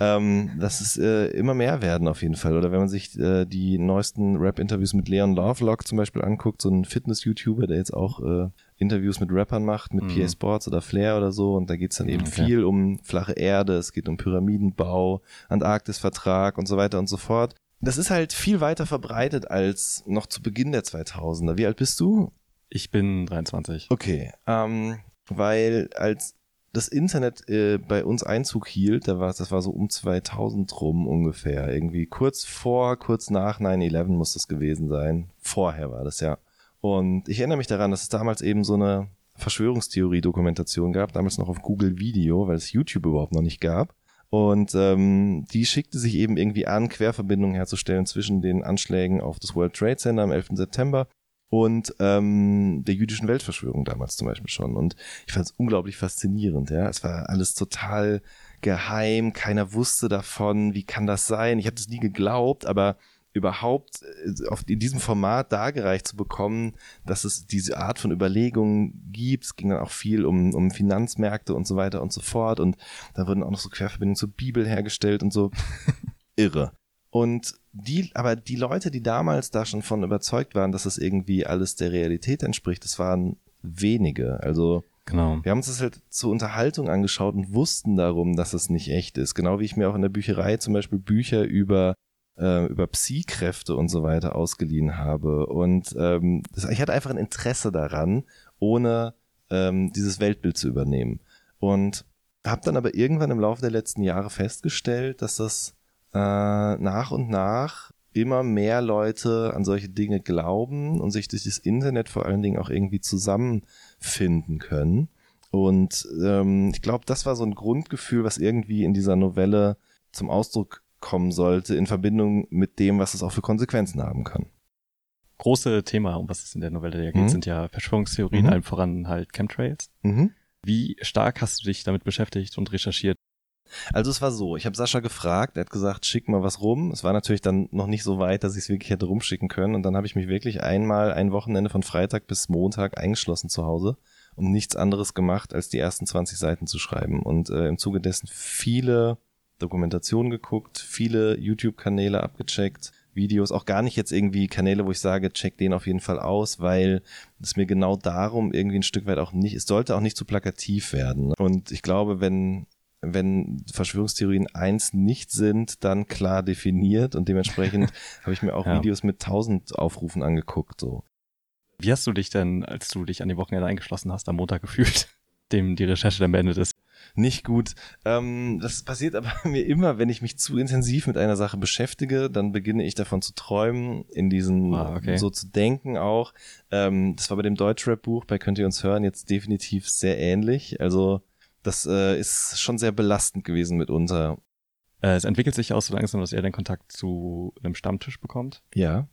Ähm, dass es äh, immer mehr werden auf jeden Fall. Oder wenn man sich äh, die neuesten Rap-Interviews mit Leon Lovelock zum Beispiel anguckt, so ein Fitness-YouTuber, der jetzt auch äh, Interviews mit Rappern macht, mit mhm. PA Sports oder Flair oder so. Und da geht's dann eben okay. viel um flache Erde, es geht um Pyramidenbau, Antarktisvertrag und so weiter und so fort. Das ist halt viel weiter verbreitet als noch zu Beginn der 2000er. Wie alt bist du? Ich bin 23. Okay, ähm, weil als das Internet äh, bei uns Einzug hielt, da war das war so um 2000 rum ungefähr, irgendwie kurz vor, kurz nach 9/11 muss das gewesen sein. Vorher war das ja. Und ich erinnere mich daran, dass es damals eben so eine Verschwörungstheorie-Dokumentation gab, damals noch auf Google Video, weil es YouTube überhaupt noch nicht gab. Und ähm, die schickte sich eben irgendwie an, Querverbindungen herzustellen zwischen den Anschlägen auf das World Trade Center am 11. September und ähm, der jüdischen Weltverschwörung damals zum Beispiel schon. Und ich fand es unglaublich faszinierend. Ja, es war alles total geheim, keiner wusste davon. Wie kann das sein? Ich habe das nie geglaubt, aber überhaupt äh, in diesem Format dargereicht zu bekommen, dass es diese Art von Überlegungen gibt. Es ging dann auch viel um, um Finanzmärkte und so weiter und so fort. Und da wurden auch noch so Querverbindungen zur Bibel hergestellt und so. *laughs* Irre. Und die, aber die Leute, die damals da schon von überzeugt waren, dass es irgendwie alles der Realität entspricht, das waren wenige. Also Genau. Wir haben uns das halt zur Unterhaltung angeschaut und wussten darum, dass es nicht echt ist. Genau wie ich mir auch in der Bücherei zum Beispiel Bücher über äh, über Psi-Kräfte und so weiter ausgeliehen habe. Und ähm, ich hatte einfach ein Interesse daran, ohne ähm, dieses Weltbild zu übernehmen. Und habe dann aber irgendwann im Laufe der letzten Jahre festgestellt, dass das äh, nach und nach immer mehr Leute an solche Dinge glauben und sich durch das Internet vor allen Dingen auch irgendwie zusammenfinden können. Und ähm, ich glaube, das war so ein Grundgefühl, was irgendwie in dieser Novelle zum Ausdruck kommen sollte in Verbindung mit dem, was es auch für Konsequenzen haben kann. Große Thema, um was es in der Novelle ja geht, mhm. sind ja Verschwörungstheorien, mhm. allem voran halt Chemtrails. Mhm. Wie stark hast du dich damit beschäftigt und recherchiert? Also es war so, ich habe Sascha gefragt, er hat gesagt, schick mal was rum. Es war natürlich dann noch nicht so weit, dass ich es wirklich hätte rumschicken können. Und dann habe ich mich wirklich einmal ein Wochenende von Freitag bis Montag eingeschlossen zu Hause und nichts anderes gemacht, als die ersten 20 Seiten zu schreiben. Und äh, im Zuge dessen viele Dokumentation geguckt, viele YouTube-Kanäle abgecheckt, Videos, auch gar nicht jetzt irgendwie Kanäle, wo ich sage, check den auf jeden Fall aus, weil es mir genau darum irgendwie ein Stück weit auch nicht, es sollte auch nicht zu plakativ werden. Und ich glaube, wenn, wenn Verschwörungstheorien eins nicht sind, dann klar definiert und dementsprechend *laughs* habe ich mir auch ja. Videos mit tausend Aufrufen angeguckt, so. Wie hast du dich denn, als du dich an die Wochenende eingeschlossen hast, am Montag gefühlt, *laughs* dem die Recherche dann beendet ist? Nicht gut. Ähm, das passiert aber *laughs* mir immer, wenn ich mich zu intensiv mit einer Sache beschäftige, dann beginne ich davon zu träumen, in diesen ah, okay. so zu denken auch. Ähm, das war bei dem Deutschrap-Buch, bei Könnt ihr uns hören, jetzt definitiv sehr ähnlich. Also das äh, ist schon sehr belastend gewesen mitunter. Äh, es entwickelt sich auch so langsam, dass er den Kontakt zu einem Stammtisch bekommt. Ja.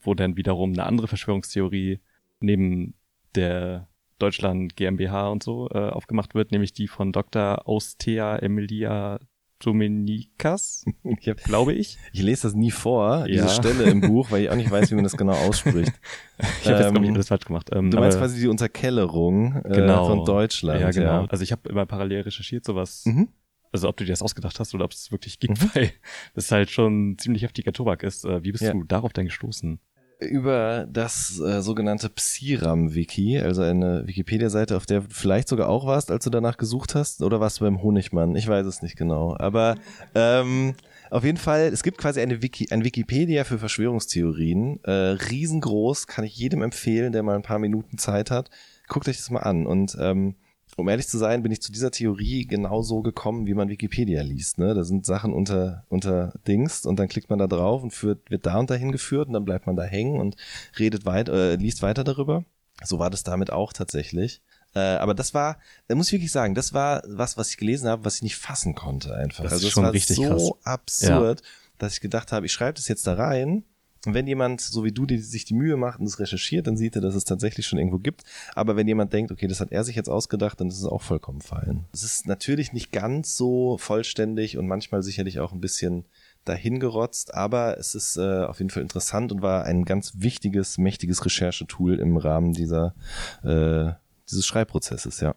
Wo dann wiederum eine andere Verschwörungstheorie neben der Deutschland GmbH und so äh, aufgemacht wird, nämlich die von Dr. Austea Emilia Dominikas, *laughs* glaube ich. Ich lese das nie vor, ja. diese Stelle im Buch, weil ich auch nicht weiß, wie man das genau ausspricht. *laughs* ich habe ähm, jetzt, glaube ich, alles falsch gemacht. Ähm, du meinst quasi die Unterkellerung äh, genau. von Deutschland. Ja, genau. Ja. Also ich habe immer parallel recherchiert, sowas. Mhm. Also ob du dir das ausgedacht hast oder ob es wirklich gibt, mhm. weil *laughs* das halt schon ziemlich heftiger Tobak ist. Äh, wie bist ja. du darauf denn gestoßen? Über das äh, sogenannte Psiram-Wiki, also eine Wikipedia-Seite, auf der du vielleicht sogar auch warst, als du danach gesucht hast, oder warst du beim Honigmann? Ich weiß es nicht genau. Aber ähm, auf jeden Fall, es gibt quasi eine Wiki, ein Wikipedia für Verschwörungstheorien. Äh, riesengroß, kann ich jedem empfehlen, der mal ein paar Minuten Zeit hat. Guckt euch das mal an. Und ähm, um ehrlich zu sein, bin ich zu dieser Theorie genauso gekommen, wie man Wikipedia liest. Ne? Da sind Sachen unter, unter Dings und dann klickt man da drauf und führt, wird da und dahin geführt und dann bleibt man da hängen und redet weit, äh, liest weiter darüber. So war das damit auch tatsächlich. Äh, aber das war, da muss ich wirklich sagen, das war was, was ich gelesen habe, was ich nicht fassen konnte einfach. Das ist also es schon war richtig so krass. absurd, dass ich gedacht habe, ich schreibe das jetzt da rein. Und wenn jemand, so wie du, die sich die Mühe macht und das recherchiert, dann sieht er, dass es tatsächlich schon irgendwo gibt. Aber wenn jemand denkt, okay, das hat er sich jetzt ausgedacht, dann ist es auch vollkommen fein. Es ist natürlich nicht ganz so vollständig und manchmal sicherlich auch ein bisschen dahingerotzt, aber es ist äh, auf jeden Fall interessant und war ein ganz wichtiges, mächtiges Recherchetool im Rahmen dieser äh, dieses Schreibprozesses, ja.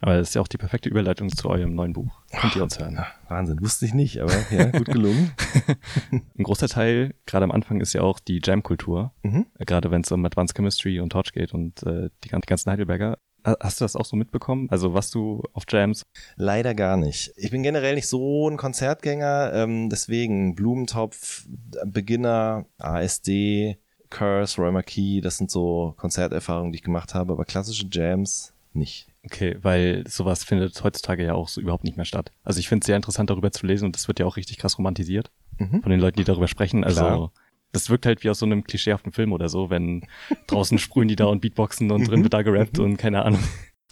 Aber das ist ja auch die perfekte Überleitung zu eurem neuen Buch. Könnt ihr uns hören. Wahnsinn, wusste ich nicht, aber ja, gut gelungen. *laughs* *laughs* Ein großer Teil, gerade am Anfang, ist ja auch die Jam-Kultur. Mhm. Äh, Gerade wenn es um Advanced Chemistry und Torch geht und äh, die gan- die ganzen Heidelberger. Ha- Hast du das auch so mitbekommen? Also was du auf Jams? Leider gar nicht. Ich bin generell nicht so ein Konzertgänger, ähm, deswegen Blumentopf, Beginner, ASD, Curse, Roy Marquis, das sind so Konzerterfahrungen, die ich gemacht habe, aber klassische Jams nicht. Okay, weil sowas findet heutzutage ja auch so überhaupt nicht mehr statt. Also ich finde es sehr interessant, darüber zu lesen und das wird ja auch richtig krass romantisiert Mhm. von den Leuten, die darüber sprechen. Also Klar. das wirkt halt wie aus so einem klischeehaften Film oder so, wenn *laughs* draußen sprühen die da und Beatboxen und drin Mhm. wird da gerappt und keine Ahnung.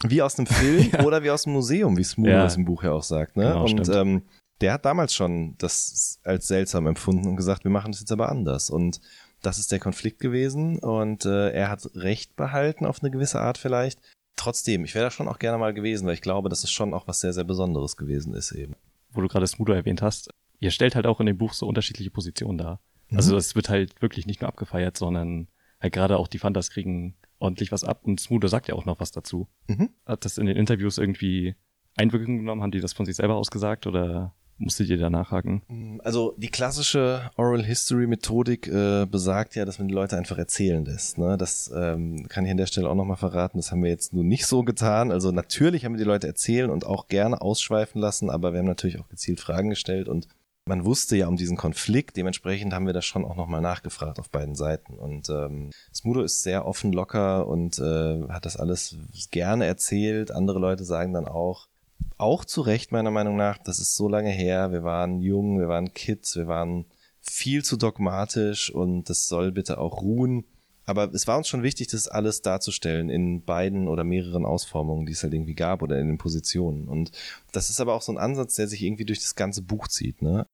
Wie aus einem Film *laughs* oder wie aus einem Museum, wie Smooth Ja. das im Buch ja auch sagt. Ne? Genau, und stimmt. ähm, der hat damals schon das als seltsam empfunden und gesagt, wir machen das jetzt aber anders. Und das ist der Konflikt gewesen und äh, er hat Recht behalten auf eine gewisse Art vielleicht. Trotzdem, ich wäre da schon auch gerne mal gewesen, weil ich glaube, dass es schon auch was sehr, sehr Besonderes gewesen ist eben. Wo du gerade Smudo erwähnt hast, ihr stellt halt auch in dem Buch so unterschiedliche Positionen dar. Also es wird halt wirklich nicht nur abgefeiert, sondern halt gerade auch die Fantas kriegen ordentlich was ab und Smudo sagt ja auch noch was dazu. Mhm. Hat das in den Interviews irgendwie Einwirkung genommen? Haben die das von sich selber ausgesagt oder musstet ihr da nachhaken? Also die klassische Oral History Methodik äh, besagt ja, dass man die Leute einfach erzählen lässt. Ne? Das ähm, kann ich an der Stelle auch nochmal verraten. Das haben wir jetzt nur nicht so getan. Also natürlich haben wir die Leute erzählen und auch gerne ausschweifen lassen, aber wir haben natürlich auch gezielt Fragen gestellt und man wusste ja um diesen Konflikt, dementsprechend haben wir das schon auch nochmal nachgefragt auf beiden Seiten. Und ähm, Smudo ist sehr offen, locker und äh, hat das alles gerne erzählt. Andere Leute sagen dann auch, auch zu Recht meiner Meinung nach, das ist so lange her, wir waren jung, wir waren Kids, wir waren viel zu dogmatisch und das soll bitte auch ruhen. Aber es war uns schon wichtig, das alles darzustellen in beiden oder mehreren Ausformungen, die es halt irgendwie gab oder in den Positionen. Und das ist aber auch so ein Ansatz, der sich irgendwie durch das ganze Buch zieht, ne?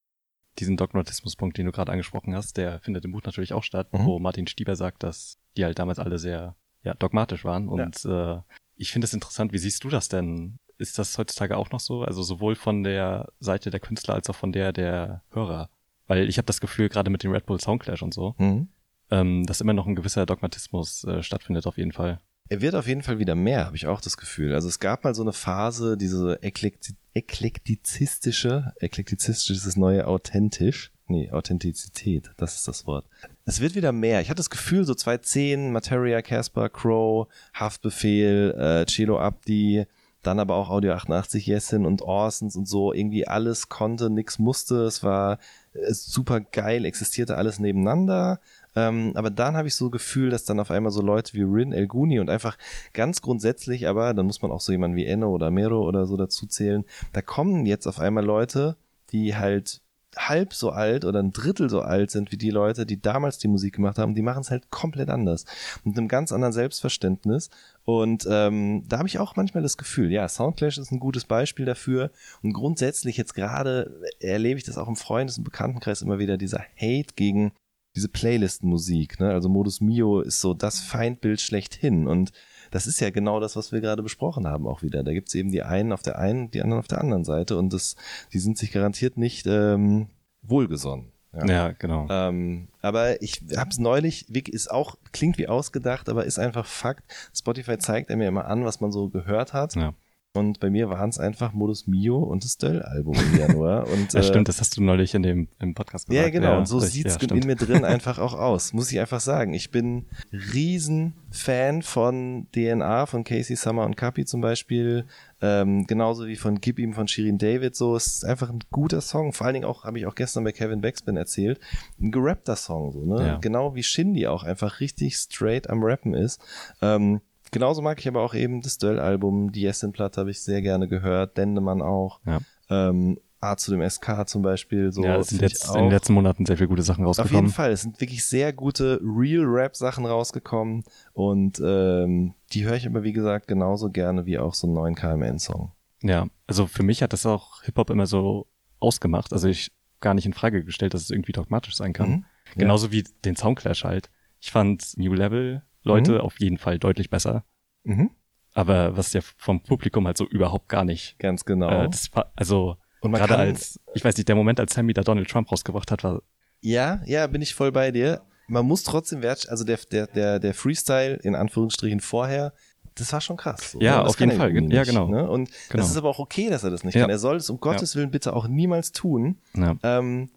Diesen Dogmatismuspunkt, den du gerade angesprochen hast, der findet im Buch natürlich auch statt, Mhm. wo Martin Stieber sagt, dass die halt damals alle sehr ja, dogmatisch waren. Und äh, ich finde es interessant, wie siehst du das denn? Ist das heutzutage auch noch so? Also sowohl von der Seite der Künstler als auch von der der Hörer? Weil ich habe das Gefühl, gerade mit dem Red Bull Soundclash und so, Mhm. ähm, dass immer noch ein gewisser Dogmatismus äh, stattfindet auf jeden Fall. Er wird auf jeden Fall wieder mehr, habe ich auch das Gefühl. Also es gab mal so eine Phase, diese eklekti eklektizistische, eklektizistisch ist das neue authentisch. Nee, Authentizität, das ist das Wort. Es wird wieder mehr. Ich hatte das Gefühl, so 2010, Materia, Casper, Crow, Haftbefehl, äh, Celo Abdi, dann aber auch Audio 88, Jessin und Orsons und so. Irgendwie alles konnte, nix musste. Es war äh, super geil, existierte alles nebeneinander. Ähm, aber dann habe ich so Gefühl, dass dann auf einmal so Leute wie Rin El Guni und einfach ganz grundsätzlich, aber dann muss man auch so jemanden wie Enno oder Mero oder so dazu zählen. Da kommen jetzt auf einmal Leute, die halt halb so alt oder ein Drittel so alt sind wie die Leute, die damals die Musik gemacht haben, die machen es halt komplett anders. Mit einem ganz anderen Selbstverständnis. Und ähm, da habe ich auch manchmal das Gefühl, ja, Soundclash ist ein gutes Beispiel dafür. Und grundsätzlich jetzt gerade erlebe ich das auch im Freundes- und Bekanntenkreis immer wieder, dieser Hate gegen diese Playlist-Musik. Ne? Also Modus Mio ist so das Feindbild schlechthin. Und das ist ja genau das, was wir gerade besprochen haben auch wieder. Da gibt's eben die einen auf der einen, die anderen auf der anderen Seite und das, die sind sich garantiert nicht ähm, wohlgesonnen. Ja. Ja, genau. Ähm, aber ich habe es neulich, ist auch, klingt wie ausgedacht, aber ist einfach Fakt. Spotify zeigt er mir immer an, was man so gehört hat. Ja. Und bei mir waren es einfach Modus Mio und das Döll-Album im Januar. *laughs* Und, Ja, äh, stimmt, das hast du neulich in dem im Podcast gesagt. Ja, genau. und so richtig, sieht's ja, in mir drin *laughs* einfach auch aus. Muss ich einfach sagen. Ich bin riesen Fan von DNA, von Casey Summer und Kapi zum Beispiel. Ähm, genauso wie von Gib ihm von Shirin David. So, es ist einfach ein guter Song. Vor allen Dingen auch, habe ich auch gestern bei Kevin Backspin erzählt, ein gerappter Song, so, ne? Ja. Genau wie Shindy auch einfach richtig straight am Rappen ist. Ähm, genauso mag ich aber auch eben das Döll-Album, die Jessin-Platte habe ich sehr gerne gehört, Dendemann auch. Ja. Ähm, A zu dem SK zum Beispiel, so. ja, es sind jetzt in den letzten Monaten sehr viele gute Sachen auf jeden rausgekommen. Fall, es sind wirklich sehr gute Real-Rap-Sachen rausgekommen und ähm, die höre ich aber wie gesagt genauso gerne wie auch so einen neuen KMN-Song. Ja, also für mich hat das auch Hip-Hop immer so ausgemacht. Also ich gar nicht in Frage gestellt, dass es irgendwie dogmatisch sein kann. Mhm. Genauso wie den Soundclash halt. Ich fand New Level Leute Mhm. auf jeden Fall deutlich besser. Mhm. Aber was ja vom Publikum halt so überhaupt gar nicht. Ganz genau. Äh, das war, also gerade als, ich weiß nicht, der Moment, als Sammy da Donald Trump rausgebracht hat, war, ja, ja, bin ich voll bei dir. Man muss trotzdem wert, also der, der, der, der Freestyle in Anführungsstrichen vorher, das war schon krass. So, Ja, ne? Das auf jeden Fall. irgendwie Ja, nicht, genau. Ne? Und Genau. das ist aber auch okay, dass er das nicht Ja. kann. Er soll es um Gottes Willen bitte auch niemals tun. ja, Ähm,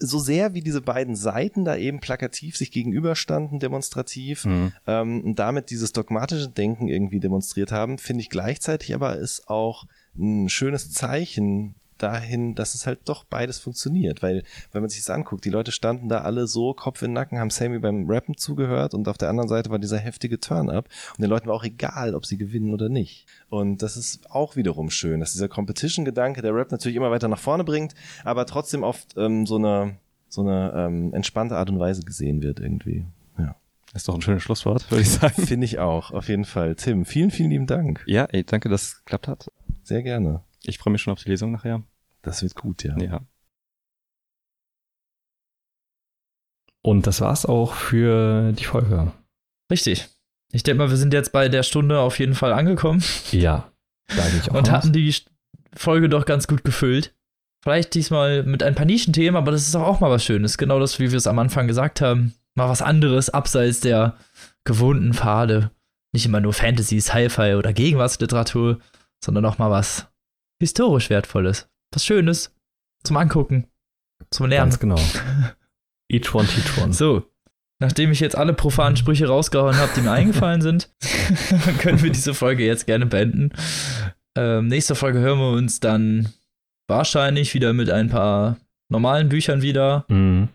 so sehr wie diese beiden Seiten da eben plakativ sich gegenüberstanden, demonstrativ, mhm. ähm, und damit dieses dogmatische Denken irgendwie demonstriert haben, finde ich gleichzeitig aber ist auch ein schönes Zeichen dahin, dass es halt doch beides funktioniert, weil wenn man sich das anguckt, die Leute standen da alle so Kopf in den Nacken, haben Sammy beim Rappen zugehört und auf der anderen Seite war dieser heftige Turn-up und den Leuten war auch egal, ob sie gewinnen oder nicht. Und das ist auch wiederum schön, dass dieser Competition-Gedanke der Rap natürlich immer weiter nach vorne bringt, aber trotzdem oft ähm, so eine so eine ähm, entspannte Art und Weise gesehen wird irgendwie. Ja. Ist doch ein schönes Schlusswort, würde ich sagen. Finde ich auch, auf jeden Fall. Tim, vielen, vielen lieben Dank. Ja, ey, danke, dass es geklappt hat. Sehr gerne. Ich freue mich schon auf die Lesung nachher. Das wird gut, ja. Ja. Und das war's auch für die Folge. Richtig. Ich denke mal, wir sind jetzt bei der Stunde auf jeden Fall angekommen Ja, da gehe ich *laughs* auch und hatten die Folge doch ganz gut gefüllt. Vielleicht diesmal mit ein paar Nischenthemen, aber das ist auch mal was Schönes. Genau das, wie wir es am Anfang gesagt haben. Mal was anderes abseits der gewohnten Pfade. Nicht immer nur Fantasy, Sci-Fi oder Gegenwartsliteratur, sondern auch mal was historisch Wertvolles. Was Schönes zum Angucken, zum Lernen. Ganz genau. *laughs* Each one, teach one. So, nachdem ich jetzt alle profanen Sprüche rausgehauen habe, die mir eingefallen sind, *laughs* können wir diese Folge jetzt gerne beenden. Ähm, nächste Folge hören wir uns dann wahrscheinlich wieder mit ein paar normalen Büchern wieder. Mhm.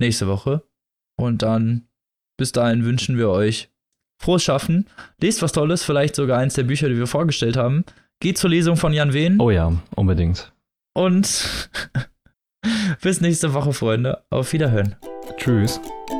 Nächste Woche. Und dann, bis dahin wünschen wir euch frohes Schaffen. Lest was Tolles, vielleicht sogar eins der Bücher, die wir vorgestellt haben. Geht zur Lesung von Jan Wehn. Oh ja, unbedingt. Und *laughs* bis nächste Woche, Freunde. Auf Wiederhören. Tschüss. Tschüss.